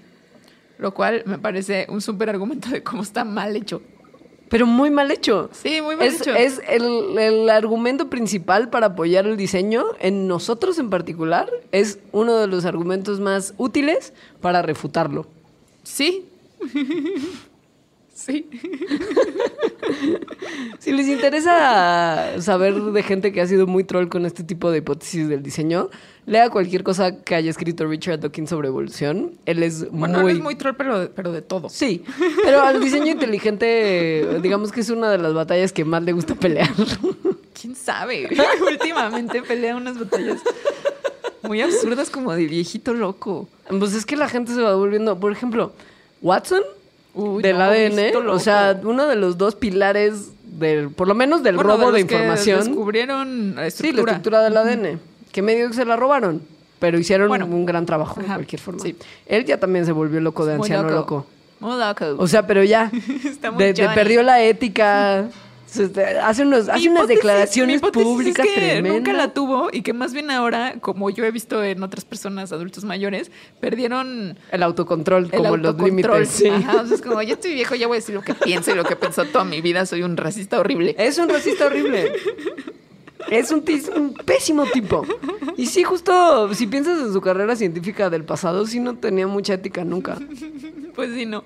Lo cual me parece un súper argumento de cómo está mal hecho. Pero muy mal hecho. Sí, muy mal es, hecho. Es el, el argumento principal para apoyar el diseño, en nosotros en particular, es uno de los argumentos más útiles para refutarlo. Sí. sí. Si les interesa saber de gente que ha sido muy troll con este tipo de hipótesis del diseño, lea cualquier cosa que haya escrito Richard Dawkins sobre evolución. Él es Bueno, muy... él es muy troll, pero, pero de todo. Sí, pero al diseño inteligente, digamos que es una de las batallas que más le gusta pelear. ¿Quién sabe? Últimamente pelea unas batallas muy absurdas como de viejito loco. Pues es que la gente se va volviendo, por ejemplo, Watson Uy, del no, ADN, o sea, uno de los dos pilares del, por lo menos del Bueno, robo de, que información. Descubrieron la Sí, estructura. la estructura del ADN, que medio que se la robaron, pero hicieron Bueno. un gran trabajo de cualquier forma. sí. Él ya también se volvió loco de Muy anciano loco. loco. Muy loco. O sea, pero ya Está muy de, de perdió la ética. Hace, unos, hace unas declaraciones públicas es que tremendas. nunca la tuvo y que más bien ahora, como yo he visto en otras personas adultos mayores, perdieron El autocontrol, el como los límites. Sí. Ajá, o sea, es como ya estoy viejo, ya voy a decir lo que pienso y lo que pensó toda mi vida. Soy un racista horrible. Es un racista horrible. Es un, un pésimo tipo. Y sí, justo, si piensas en su carrera científica del pasado, sí no tenía mucha ética nunca. Pues sí, no.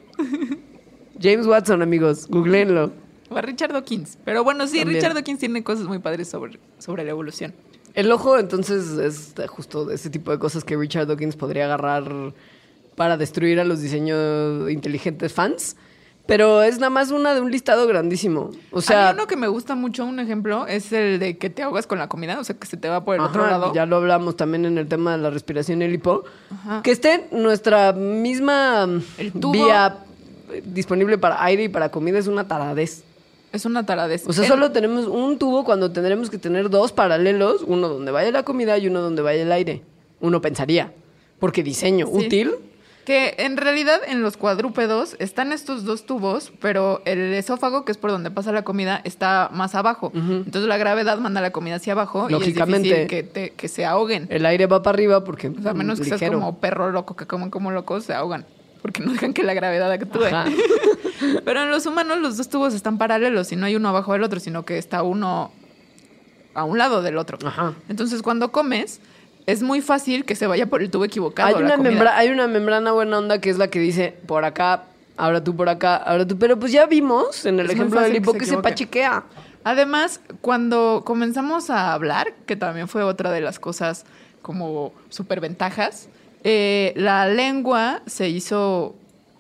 James Watson, amigos, googleenlo. O a Richard Dawkins. Pero bueno, sí, También. Richard Dawkins tiene cosas muy padres sobre, sobre la evolución. El ojo, entonces, es justo de ese tipo de cosas que Richard Dawkins podría agarrar para destruir a los diseños inteligentes fans. Pero es nada más una de un listado grandísimo. O sea, a mí uno que me gusta mucho, un ejemplo, es el de que te ahogas con la comida, o sea, que se te va por el otro Ajá, lado. Ya lo hablamos también en el tema de la respiración y el hipo. Que esté nuestra misma El tubo. vía disponible para aire y para comida es una taradez. Es una taradez. O sea, El- solo tenemos un tubo cuando tendremos que tener dos paralelos, uno donde vaya la comida y uno donde vaya el aire. Uno pensaría. Porque diseño Sí. útil. Que en realidad en los cuadrúpedos están estos dos tubos, pero el esófago, que es por donde pasa la comida, está más abajo. Entonces la gravedad manda la comida hacia abajo Lógicamente. y es difícil que, te- que se ahoguen. El aire va para arriba porque O sea, a menos que seas como perro loco que comen como locos, se ahogan. Porque no dejan que la gravedad actúe. Ajá. Pero en los humanos los dos tubos están paralelos y no hay uno abajo del otro, sino que está uno a un lado del otro. Ajá. Entonces cuando comes, es muy fácil que se vaya por el tubo equivocado. Hay una, comida. membra- hay una membrana buena onda que es la que dice por acá, ahora tú por acá, ahora tú. Pero pues ya vimos en el Es ejemplo del hipo que que se pachiquea. Además, cuando comenzamos a hablar, que también fue otra de las cosas como superventajas, eh, la lengua se hizo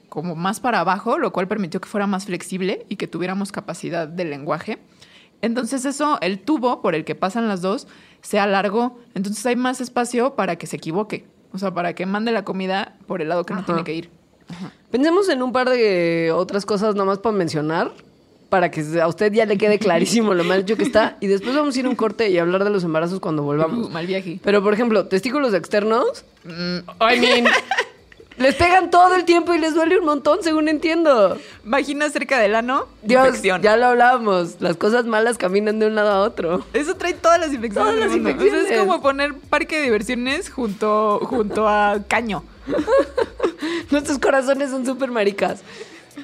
como más para abajo, lo cual permitió que fuera más flexible y que tuviéramos capacidad de lenguaje. Entonces eso, el tubo por el que pasan las dos, se alargó. Entonces hay más espacio para que se equivoque. O sea, para que mande la comida por el lado que no tiene que ir. Pensemos en un par de otras cosas nomás para mencionar, para que a usted ya le quede clarísimo lo mal hecho que está. Y después vamos a ir a un corte y hablar de los embarazos cuando volvamos. Uh, mal viaje. Pero, por ejemplo, testículos externos, mm, I mean, les pegan todo el tiempo y les duele un montón, según entiendo. Vagina cerca del ano, Dios, infección. ya lo hablábamos. Las cosas malas caminan de un lado a otro. Eso trae todas las infecciones. Todas las infecciones. es como poner parque de diversiones junto, junto a caño. Nuestros corazones son súper maricas.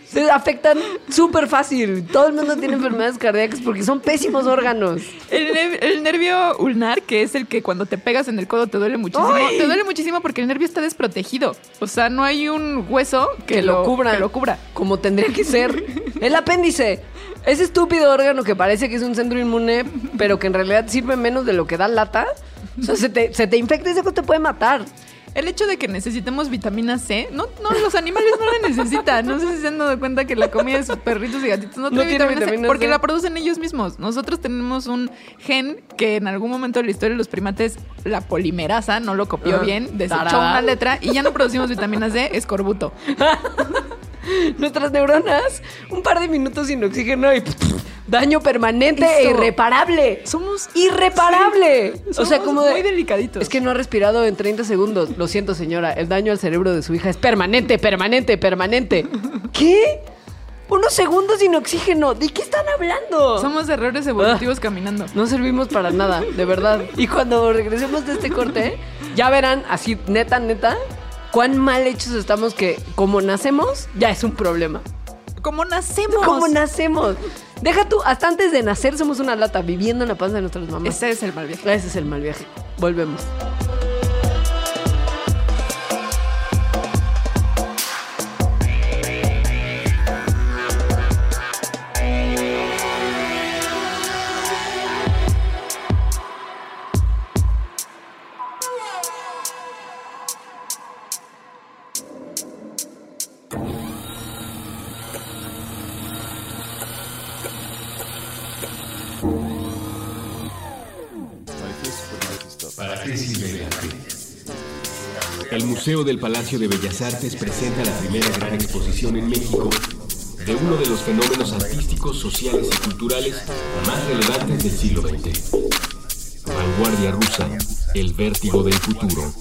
Se afectan súper fácil. Todo el mundo tiene enfermedades cardíacas porque son pésimos órganos. El, ne- el nervio ulnar, que es el que cuando te pegas en el codo te duele muchísimo. ¡Ay! Te duele muchísimo porque el nervio está desprotegido. O sea, no hay un hueso que, Que lo cubra. que lo cubra. Como tendría que ser. El apéndice. Ese estúpido órgano que parece que es un centro inmune, pero que en realidad sirve menos de lo que da lata. O sea, se te, se te infecta y ese te puede matar. El hecho de que necesitemos vitamina C, no, no, los animales no la necesitan. No sé si se han dado cuenta que la comida de sus perritos y gatitos no, No trae tiene vitamina, C porque C. la producen ellos mismos. Nosotros tenemos un gen que en algún momento de la historia de los primates, la polimerasa no lo copió Ah, bien, desechó tarada. una letra y ya no producimos vitamina C, escorbuto. Nuestras neuronas, un par de minutos sin oxígeno y daño permanente e irreparable. Somos irreparable. o sea, como de, muy delicaditos. Es que no ha respirado en 30 segundos. Lo siento, señora. El daño al cerebro de su hija es permanente, permanente, permanente. ¿Qué? Unos segundos sin oxígeno. ¿De qué están hablando? Somos errores evolutivos caminando. No servimos para nada, de verdad. Y cuando regresemos de este corte, ya verán, así, neta, neta, cuán mal hechos estamos que como nacemos, ya es un problema. ¿Cómo nacemos? ¿Cómo nacemos? Deja tú, hasta antes de nacer somos una lata viviendo en la panza de nuestras mamás. Ese es el mal viaje. Ese es el mal viaje. Volvemos. Museo del Palacio de Bellas Artes presenta la primera gran exposición en México de uno de los fenómenos artísticos, sociales y culturales más relevantes del siglo XX. Vanguardia rusa, el vértigo del futuro.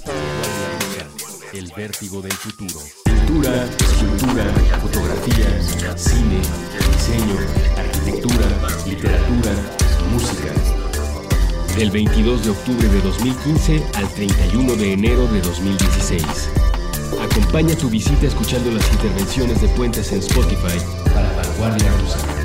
El vértigo del futuro. Pintura, escultura, fotografía, cine, diseño, arquitectura, literatura, música. Del 22 de octubre de 2015 al 31 de enero de 2016. Acompaña tu visita escuchando las intervenciones de Puentes en Spotify para Vanguardia Rusa.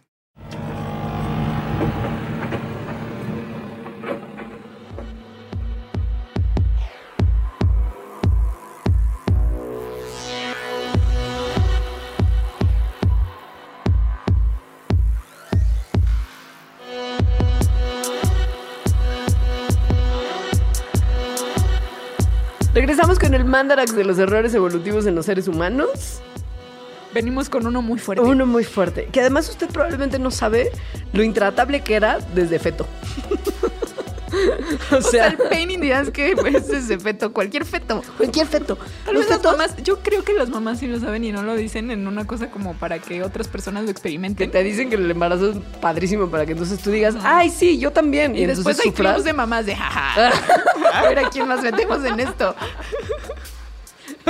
Mandarax de los errores evolutivos en los seres humanos. Venimos con uno muy fuerte. Uno muy fuerte. Que además usted probablemente no sabe lo intratable que era desde feto. o O sea, sea, el pain in the ass que es ese feto, cualquier feto. cualquier feto. Tal vez las mamás, yo creo que las mamás sí lo saben y no lo dicen en una cosa como para que otras personas lo que experimenten. te dicen que el embarazo es padrísimo para que entonces tú digas, ay, sí, yo también. Y, después hay sufras. clubs de mamás de jaja. A ver a quién más metemos en esto.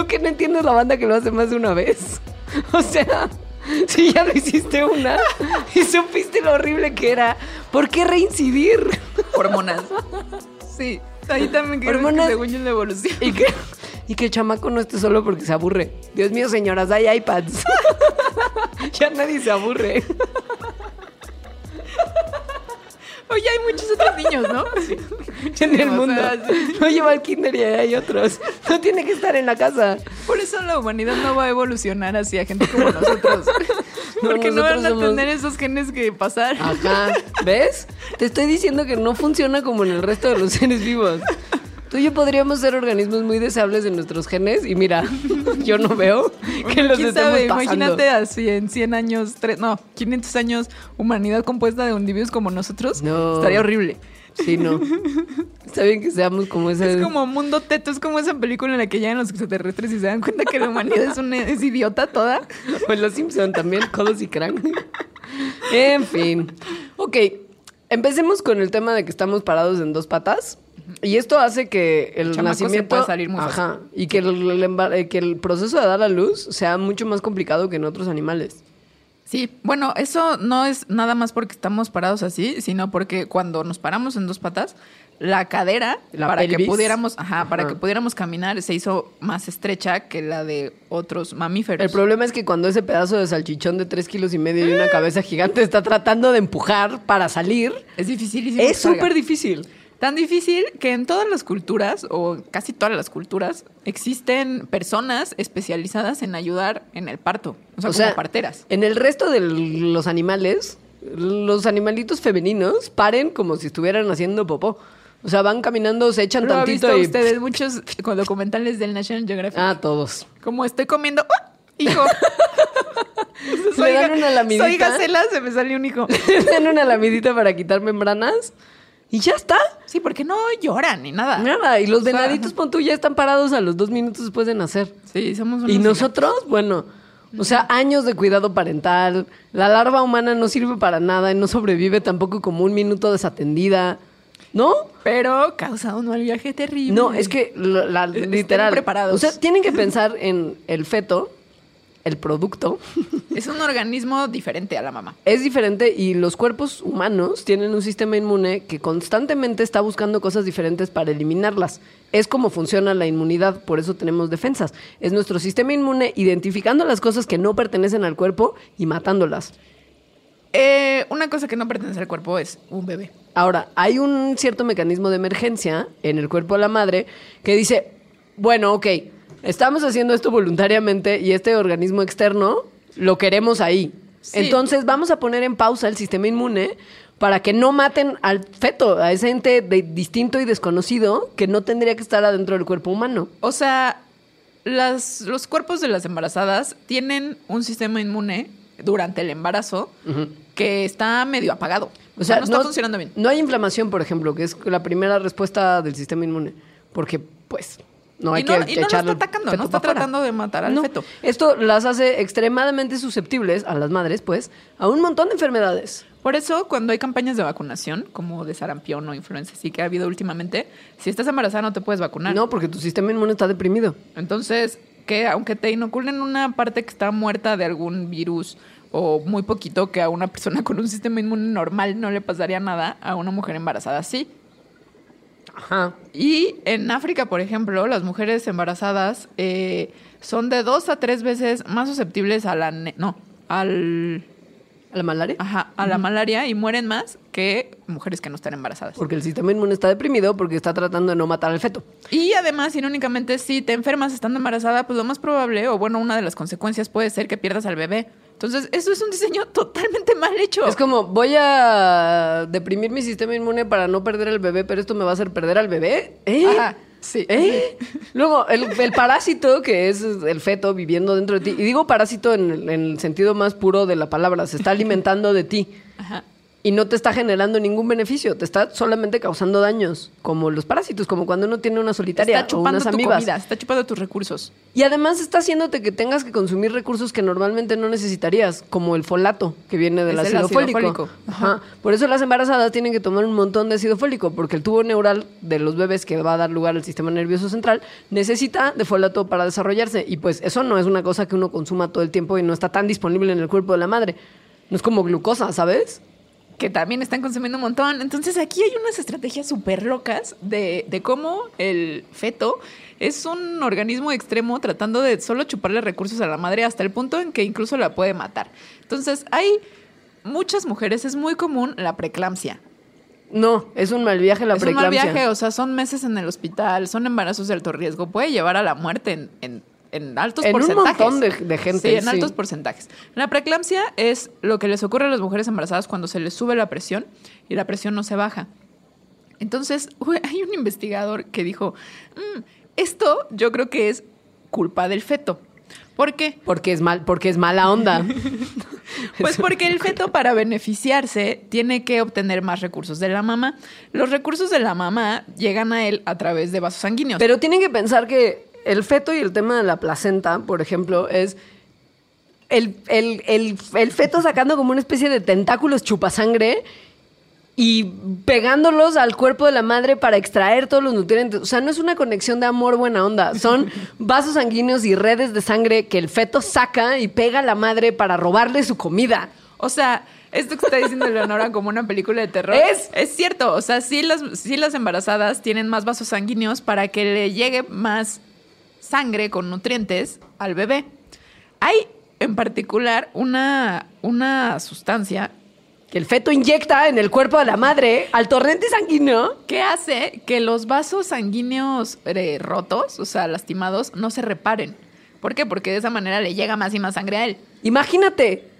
Lo que no entiendo es la banda que lo hace más de una vez. O sea, si ya lo hiciste una y supiste lo horrible que era, ¿por qué reincidir? Hormonas. Sí, ahí también creo Hormonas. que según yo la evolución. Y que, y que el chamaco no esté solo porque se aburre. Dios mío, señoras, hay iPads. ya nadie se aburre. Oye, hay muchos otros niños, ¿no? en el mundo. sí. No lleva al kinder y hay otros. No tiene que estar en la casa. Por eso la humanidad no va a evolucionar hacia gente como nosotros. No, Porque no, van a somos- tener esos genes que pasar. Ajá. ¿Ves? Te estoy diciendo que no funciona como en el resto de los seres vivos. Tú y yo podríamos ser organismos muy deseables en nuestros genes y mira, yo no veo que los ¿Quién estemos sabe? pasando. Imagínate así en 100 años, tres, no, 500 años, humanidad compuesta de individuos como nosotros. No. Estaría horrible. Sí, no. Está bien que seamos como ese... Es como mundo teto, es como esa película en la que llegan los extraterrestres y se dan cuenta que la humanidad es, una, es idiota toda. En Los Simpson también, codos y crank. En fin. Ok, empecemos con el tema de que estamos parados en dos patas. Y esto hace que el, nacimiento... pueda salir muy fácil. Ajá. Y que el, eh, que el proceso de dar a luz sea mucho más complicado que en otros animales. Sí, bueno, eso no es nada más porque estamos parados así, sino porque cuando nos paramos en dos patas, la cadera La para que pudiéramos, ajá, para que pudiéramos caminar se hizo más estrecha que la de otros mamíferos. El problema es que cuando ese pedazo de salchichón de tres kilos y medio y una cabeza gigante está tratando de empujar para salir, es dificilísimo. es súper difícil. Tan difícil que en todas las culturas, o casi todas las culturas, existen personas especializadas en ayudar en el parto. O sea, O como sea, parteras. En el resto de los animales, los animalitos femeninos paren como si estuvieran haciendo popó. O sea, van caminando, se echan Lo tantito visto y... ustedes muchos documentales del National Geographic. Ah, todos. Como estoy comiendo. ¡Ah! Hijo. Le dan una lamidita. Soy gacela, se me salió un hijo. Le dan una lamidita para quitar membranas y ya está. Sí, porque no lloran ni nada. Nada. Y los O sea, venaditos, pon tú, ya están parados a los dos minutos después de nacer. Sí, somos Y unos nosotros, bueno, o sea, años de cuidado parental. La larva humana no sirve para nada y no sobrevive tampoco como un minuto desatendida. ¿No? Pero causa un mal viaje terrible. No, es que la, Estén literal. preparados. O sea, tienen que pensar en el feto, el producto. Es un organismo diferente a la mamá. Es diferente y los cuerpos humanos tienen un sistema inmune que constantemente está buscando cosas diferentes para eliminarlas. Es como funciona la inmunidad, por eso tenemos defensas. Es nuestro sistema inmune identificando las cosas que no pertenecen al cuerpo y matándolas. Eh, una cosa que no pertenece al cuerpo es un bebé. Ahora, hay un cierto mecanismo de emergencia en el cuerpo de la madre que dice, bueno, ok, estamos haciendo esto voluntariamente y este organismo externo lo queremos ahí. Sí. Entonces vamos a poner en pausa el sistema inmune para que no maten al feto, a ese ente de- distinto y desconocido que no tendría que estar adentro del cuerpo humano. O sea, las, los cuerpos de las embarazadas tienen un sistema inmune durante el embarazo que está medio apagado. O sea, no, está funcionando bien. No hay inflamación, por ejemplo, que es la primera respuesta del sistema inmune. Porque, pues, no hay Y no- que y no lo está atacando, no está fuera. tratando de matar al No. feto. Esto las hace extremadamente susceptibles a las madres, pues, a un montón de enfermedades. Por eso, cuando hay campañas de vacunación, como de sarampión o influenza, sí que ha habido últimamente, si estás embarazada no te puedes vacunar. No, porque tu sistema inmune está deprimido. Entonces, que aunque te inoculen una parte que está muerta de algún virus o muy poquito, que a una persona con un sistema inmune normal no le pasaría nada, a una mujer embarazada sí. Ajá. Y en África, por ejemplo, las mujeres embarazadas eh, son de dos a tres veces más susceptibles a la... no, al... ¿A la malaria? Ajá, a la malaria y mueren más que mujeres que no están embarazadas. Porque el sistema inmune está deprimido porque está tratando de no matar al feto. Y además, irónicamente, si te enfermas estando embarazada, pues lo más probable, o bueno, una de las consecuencias puede ser que pierdas al bebé. Entonces, eso es un diseño totalmente mal hecho. Es como, voy a deprimir mi sistema inmune para no perder al bebé, pero esto me va a hacer perder al bebé. ¿Eh? Ajá. Sí. ¿Eh? Luego, el, el parásito, que es el feto viviendo dentro de ti, y digo parásito en, el- en el sentido más puro de la palabra, se está alimentando de ti. Ajá. Y no te está generando ningún beneficio, te está solamente causando daños, como los parásitos, como cuando uno tiene una solitaria Está o chupando unas tu amibas. comida, está chupando tus recursos. Y además está haciéndote que tengas que consumir recursos que normalmente no necesitarías, como el folato, que viene del ácido, ácido fólico. fólico. Ajá. Por eso las embarazadas tienen que tomar un montón de ácido fólico, porque el tubo neural de los bebés que va a dar lugar al sistema nervioso central necesita de folato para desarrollarse. Y pues eso no es una cosa que uno consuma todo el tiempo y no está tan disponible en el cuerpo de la madre. No es como glucosa, ¿sabes? Que también están consumiendo un montón. Entonces aquí hay unas estrategias súper locas de, de cómo el feto es un organismo extremo tratando de solo chuparle recursos a la madre hasta el punto en que incluso la puede matar. Entonces hay muchas mujeres, es muy común la preeclampsia. No, es un mal viaje la es un mal preeclampsia. viaje, o sea, son meses en el hospital, son embarazos de alto riesgo, puede llevar a la muerte en, en- en altos En un porcentajes. montón de- de gente, Sí, en sí. altos porcentajes. La preeclampsia es lo que les ocurre a las mujeres embarazadas cuando se les sube la presión y la presión no se baja. Entonces, hay un investigador que dijo, "Mm, esto yo creo que es culpa del feto. ¿Por qué? Porque es mal, porque es mala onda. Pues porque el feto para beneficiarse tiene que obtener más recursos de la mamá. Los recursos de la mamá llegan a él a través de vasos sanguíneos. Pero tienen que pensar que el feto y el tema de la placenta, por ejemplo, es el, el- el- el feto sacando como una especie de tentáculos chupasangre y pegándolos al cuerpo de la madre para extraer todos los nutrientes. O sea, no es una conexión de amor buena onda. Son vasos sanguíneos y redes de sangre que el feto saca y pega a la madre para robarle su comida. O sea, esto que está diciendo Leonora como una película de terror Es- es cierto. O sea, sí las, sí las embarazadas tienen más vasos sanguíneos para que le llegue más sangre con nutrientes al bebé. Hay en particular una, una sustancia Que el feto inyecta en el cuerpo de la madre al torrente sanguíneo. que hace que los vasos sanguíneos eh, rotos, o sea, lastimados, no se reparen. ¿Por qué? Porque de esa manera le llega más y más sangre a él. Imagínate,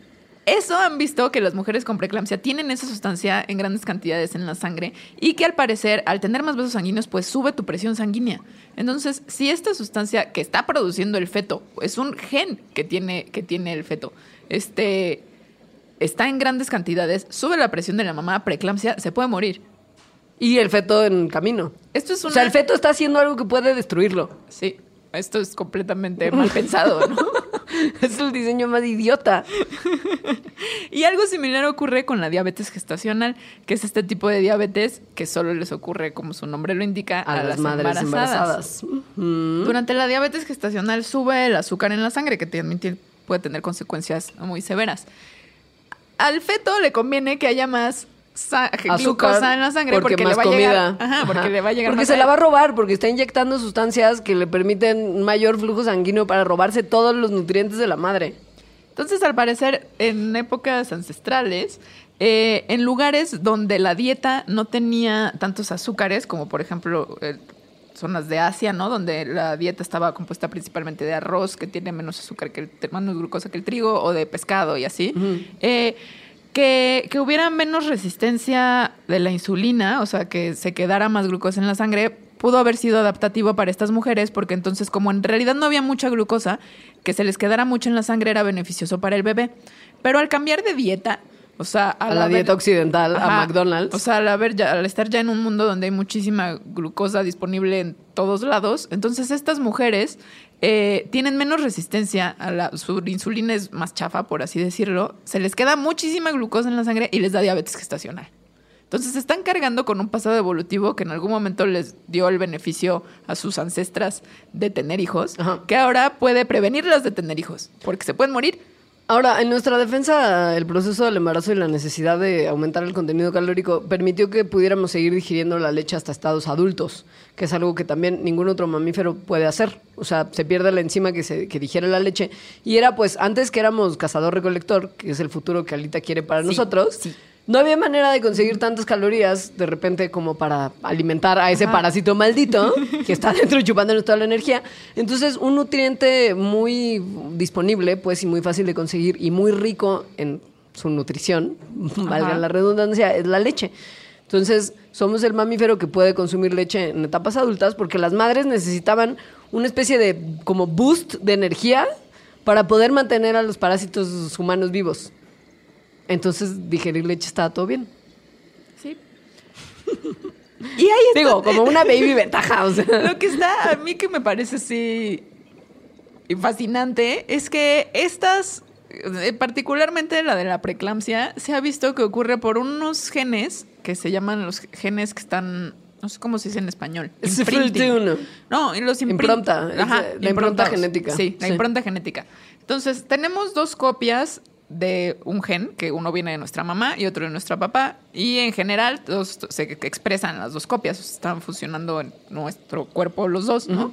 Eso han visto que las mujeres con preeclampsia tienen esa sustancia en grandes cantidades en la sangre y que al parecer al tener más vasos sanguíneos pues sube tu presión sanguínea. Entonces, si esta sustancia que está produciendo el feto es un gen que tiene que tiene el feto, este está en grandes cantidades, sube la presión de la mamá, preeclampsia, se puede morir. Y el feto en camino. Esto es una O sea, el feto está haciendo algo que puede destruirlo. Sí, esto es completamente mal pensado, ¿no? Es el diseño más idiota. Y algo similar ocurre con la diabetes gestacional, que es este tipo de diabetes que solo les ocurre, como su nombre lo indica, A, las, madres embarazadas. Mm. Durante la diabetes gestacional sube el azúcar en la sangre, que también tiene- puede tener consecuencias muy severas. Al feto le conviene que haya más sa- glucosa en la sangre porque, más le va comida. a llegar, ajá, porque Ajá. le va a llegar Porque más se la va a robar, porque está inyectando sustancias que le permiten mayor flujo sanguíneo para robarse todos los nutrientes de la madre. Entonces, al parecer, en épocas ancestrales, eh, en lugares donde la dieta no tenía tantos azúcares, como por ejemplo eh, zonas de Asia, ¿no? Donde la dieta estaba compuesta principalmente de arroz, que tiene menos azúcar que el menos glucosa que el trigo, o de pescado y así. eh, que, que hubiera menos resistencia de la insulina, o sea, que se quedara más glucosa en la sangre, pudo haber sido adaptativo para estas mujeres, porque entonces, como en realidad no había mucha glucosa, que se les quedara mucho en la sangre era beneficioso para el bebé. Pero al cambiar de dieta, o sea, A la haber- dieta occidental, a. McDonald's. O sea, al, haber ya- al estar ya en un mundo donde hay muchísima glucosa disponible en todos lados, entonces estas mujeres eh, tienen menos resistencia a la su insulina es más chafa, por así decirlo. Se les queda muchísima glucosa en la sangre y les da diabetes gestacional. Entonces se están cargando con un pasado evolutivo que en algún momento les dio el beneficio a sus ancestras de tener hijos, Ajá. que ahora puede prevenirlas de tener hijos, porque se pueden morir. Ahora, en nuestra defensa, el proceso del embarazo y la necesidad de aumentar el contenido calórico permitió que pudiéramos seguir digiriendo la leche hasta estados adultos, que es algo que también ningún otro mamífero puede hacer. O sea, se pierde la enzima que, se, que digiere la leche. Y era pues, antes que éramos cazador-recolector, que es el futuro que Alita quiere para nosotros, no había manera de conseguir tantas calorías de repente como para alimentar a ese parásito maldito que está dentro chupándonos toda la energía. Entonces, un nutriente muy disponible, pues, y muy fácil de conseguir y muy rico en su nutrición, valga la redundancia, es la leche. Entonces, somos el mamífero que puede consumir leche en etapas adultas porque las madres necesitaban una especie de como boost de energía para poder mantener a los parásitos humanos vivos. Entonces, digerir leche estaba todo bien. Sí. y ahí está. Digo, como una baby ventaja, o sea. Lo que está a mí que me parece así fascinante es que estas, eh, particularmente la de la preeclampsia, se ha visto que ocurre por unos genes que se llaman los genes que están, no sé cómo se dice en español. Es imprinting. uno. No, y los imprint- Impronta, Ajá, la impronta genética. Sí, la Sí. impronta genética. Entonces, tenemos dos copias de un gen, que uno viene de nuestra mamá y otro de nuestra papá, y en general todos se expresan las dos copias, están funcionando en nuestro cuerpo los dos, ¿no?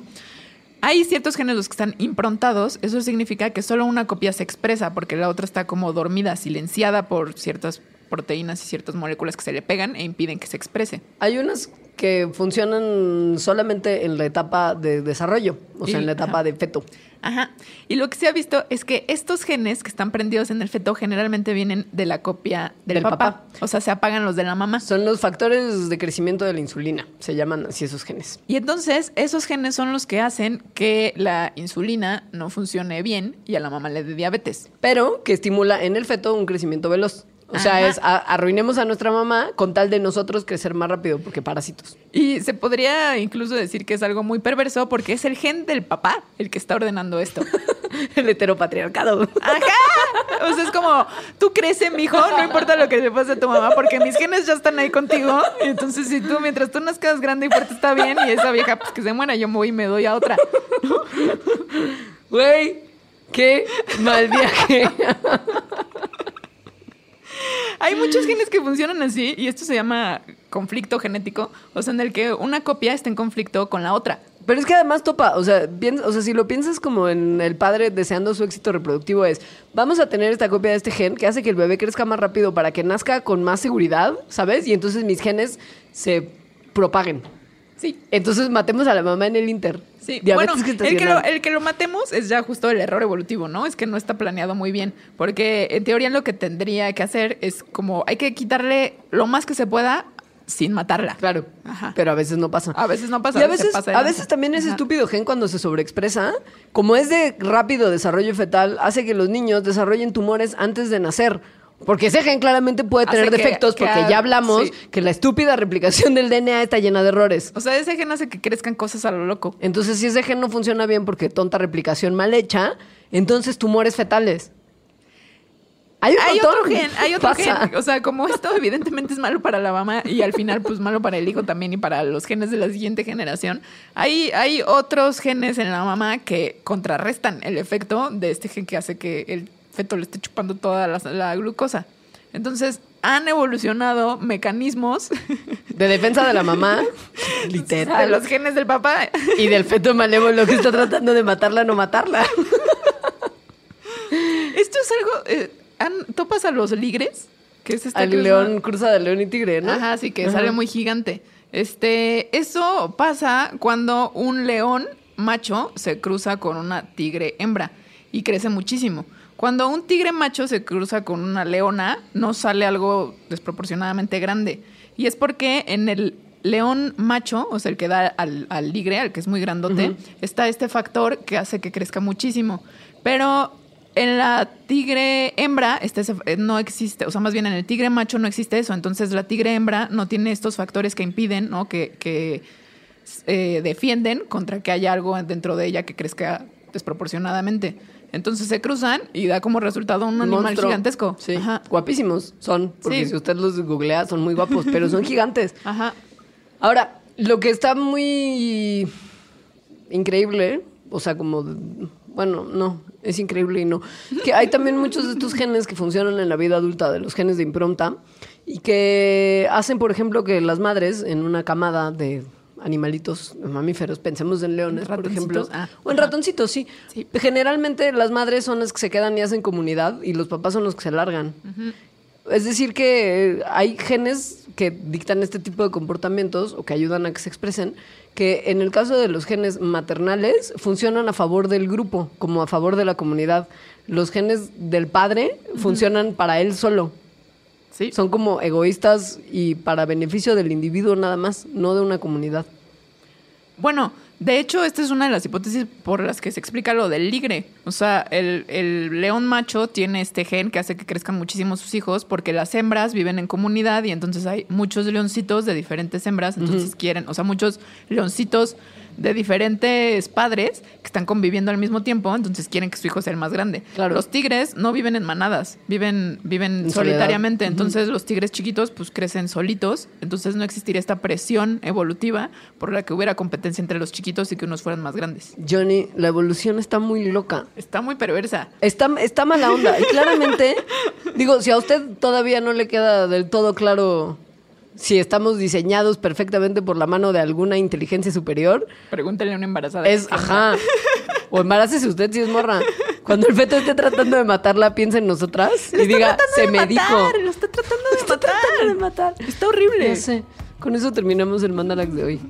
Hay ciertos genes los que están improntados, eso significa que solo una copia se expresa, porque la otra está como dormida, silenciada por ciertas proteínas y ciertas moléculas que se le pegan e impiden que se exprese. Hay unas que funcionan solamente en la etapa de desarrollo, o sea, Y- en la etapa ajá. de feto. Ajá. Y lo que se ha visto es que estos genes que están prendidos en el feto generalmente vienen de la copia del, Del papá. papá. O sea, se apagan los de la mamá. Son los factores de crecimiento de la insulina, se llaman así esos genes. Y entonces esos genes son los que hacen que la insulina no funcione bien y a la mamá le dé diabetes. Pero que estimula en el feto un crecimiento veloz. O sea, es a- arruinemos a nuestra mamá con tal de nosotros crecer más rápido, porque parásitos. Y se podría incluso decir que es algo muy perverso porque es el gen del papá el que está ordenando esto. El heteropatriarcado. Ajá. O sea, es como, tú crece, mijo, no importa lo que le pase a tu mamá, porque mis genes ya están ahí contigo. Y entonces, si tú, mientras tú nazcas grande y fuerte, está bien, y esa vieja, pues que se muera, yo me voy y me doy a otra. Güey, qué mal viaje. Hay muchos genes que funcionan así, y esto se llama conflicto genético, o sea, en el que una copia está en conflicto con la otra. Pero es que además topa, o sea, o sea, si lo piensas como en el padre deseando su éxito reproductivo es, vamos a tener esta copia de este gen que hace que el bebé crezca más rápido para que nazca con más seguridad, ¿sabes? Y entonces mis genes se propaguen. Sí. Entonces matemos a la mamá en el inter. Sí, Diabetes bueno, el que, lo, el que lo matemos es ya justo el error evolutivo, ¿no? Es que no está planeado muy bien, porque en teoría lo que tendría que hacer es como hay que quitarle lo más que se pueda sin matarla. Claro, Ajá. pero a veces no pasa. A veces no pasa. Y a veces, pasa a veces también ese Ajá. estúpido gen cuando se sobreexpresa, como es de rápido desarrollo fetal, hace que los niños desarrollen tumores antes de nacer. Porque ese gen claramente puede tener defectos, que porque ya hablamos sí. que la estúpida replicación del DNA está llena de errores. O sea, ese gen hace que crezcan cosas a lo loco. Entonces, si ese gen no funciona bien porque tonta replicación mal hecha, entonces tumores fetales. Hay, un Hay montón. otro gen, hay otro Pasa. gen. O sea, como esto evidentemente es malo para la mamá y al final pues malo para el hijo también y para los genes de la siguiente generación, hay, hay otros genes en la mamá que contrarrestan el efecto de este gen que hace que el feto le esté chupando toda la, la glucosa. Entonces, han evolucionado mecanismos De defensa de la mamá, de literal. los genes del papá Y del feto malévolo que está tratando de matarla, no matarla. Esto es algo. eh, ¿han- ¿Topas a los ligres? Que es este Al león, cruza de león y tigre, ¿no? Ajá, sí, que Ajá. sale muy gigante. Este, eso pasa cuando un león macho se cruza con una tigre hembra y crece muchísimo. Cuando un tigre macho se cruza con una leona, no sale algo desproporcionadamente grande. Y es porque en el león macho, o sea, el que da al, al ligre, al que es muy grandote, está este factor que hace que crezca muchísimo. Pero en la tigre hembra este eh, no existe, o sea, más bien en el tigre macho no existe eso. Entonces la tigre hembra no tiene estos factores que impiden, ¿no? Que, que eh, defienden contra que haya algo dentro de ella que crezca desproporcionadamente. Entonces se cruzan y da como resultado un animal Monstruo. gigantesco. Sí, Ajá. guapísimos son. Porque Sí. si usted los googlea, son muy guapos, pero son gigantes. Ajá. Ahora, lo que está muy increíble, o sea, como, bueno, no, es increíble y no, que hay también muchos de estos genes que funcionan en la vida adulta, de los genes de impronta, y que hacen, por ejemplo, que las madres en una camada de animalitos mamíferos, pensemos en leones, por ejemplo. Ah, o en ajá. ratoncitos, sí. Sí. Generalmente las madres son las que se quedan y hacen comunidad y los papás son los que se largan. Es decir, que eh, hay genes que dictan este tipo de comportamientos o que ayudan a que se expresen, que en el caso de los genes maternales funcionan a favor del grupo, como a favor de la comunidad. Los genes del padre funcionan para él solo. Sí. Son como egoístas y para beneficio del individuo nada más, no de una comunidad. Bueno, de hecho, esta es una de las hipótesis por las que se explica lo del ligre. O sea, el, el león macho tiene este gen que hace que crezcan muchísimo sus hijos porque las hembras viven en comunidad y entonces hay muchos leoncitos de diferentes hembras, entonces quieren, o sea, muchos leoncitos de diferentes padres que están conviviendo al mismo tiempo, entonces quieren que su hijo sea el más grande. Claro. Los tigres no viven en manadas, viven, viven En solitariamente, entonces los tigres chiquitos pues crecen solitos, entonces no existiría esta presión evolutiva por la que hubiera competencia entre los chiquitos y que unos fueran más grandes. Johnny, la evolución está muy loca. Está muy perversa. Está, está mala onda. Y claramente, digo, si a usted todavía no le queda del todo claro si estamos diseñados perfectamente por la mano de alguna inteligencia superior, Pregúntale a una embarazada. es, ajá. O embarácese usted si es morra. Cuando el feto esté tratando de matarla, piensa en nosotras y diga, se me dijo. Lo está tratando de Está matar. tratando de matar. Está horrible. Sé. Con eso terminamos el Mandalax de hoy.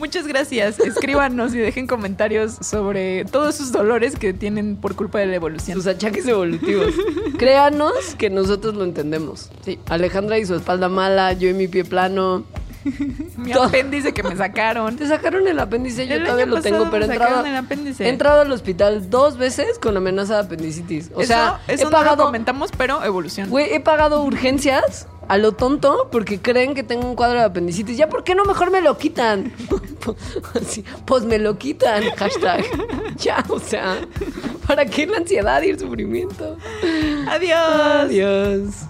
Muchas gracias. Escríbanos y dejen comentarios sobre todos sus dolores que tienen por culpa de la evolución. Sus achaques evolutivos. Créanos que nosotros lo entendemos. Sí. Alejandra y su espalda mala, yo y mi pie plano. Mi todo. apéndice que me sacaron. Te sacaron el apéndice, yo El todavía lo tengo, pero he entrado, sacaron el apéndice. he entrado al hospital dos veces con amenaza de apendicitis. O eso, sea, eso he no lo comentamos, pero evolución. güey, he pagado urgencias a lo tonto porque creen que tengo un cuadro de apendicitis. ¿Ya por qué no mejor me lo quitan? Así, pues me lo quitan, hashtag. Ya, o sea, ¿para qué la ansiedad y el sufrimiento? Adiós. Adiós.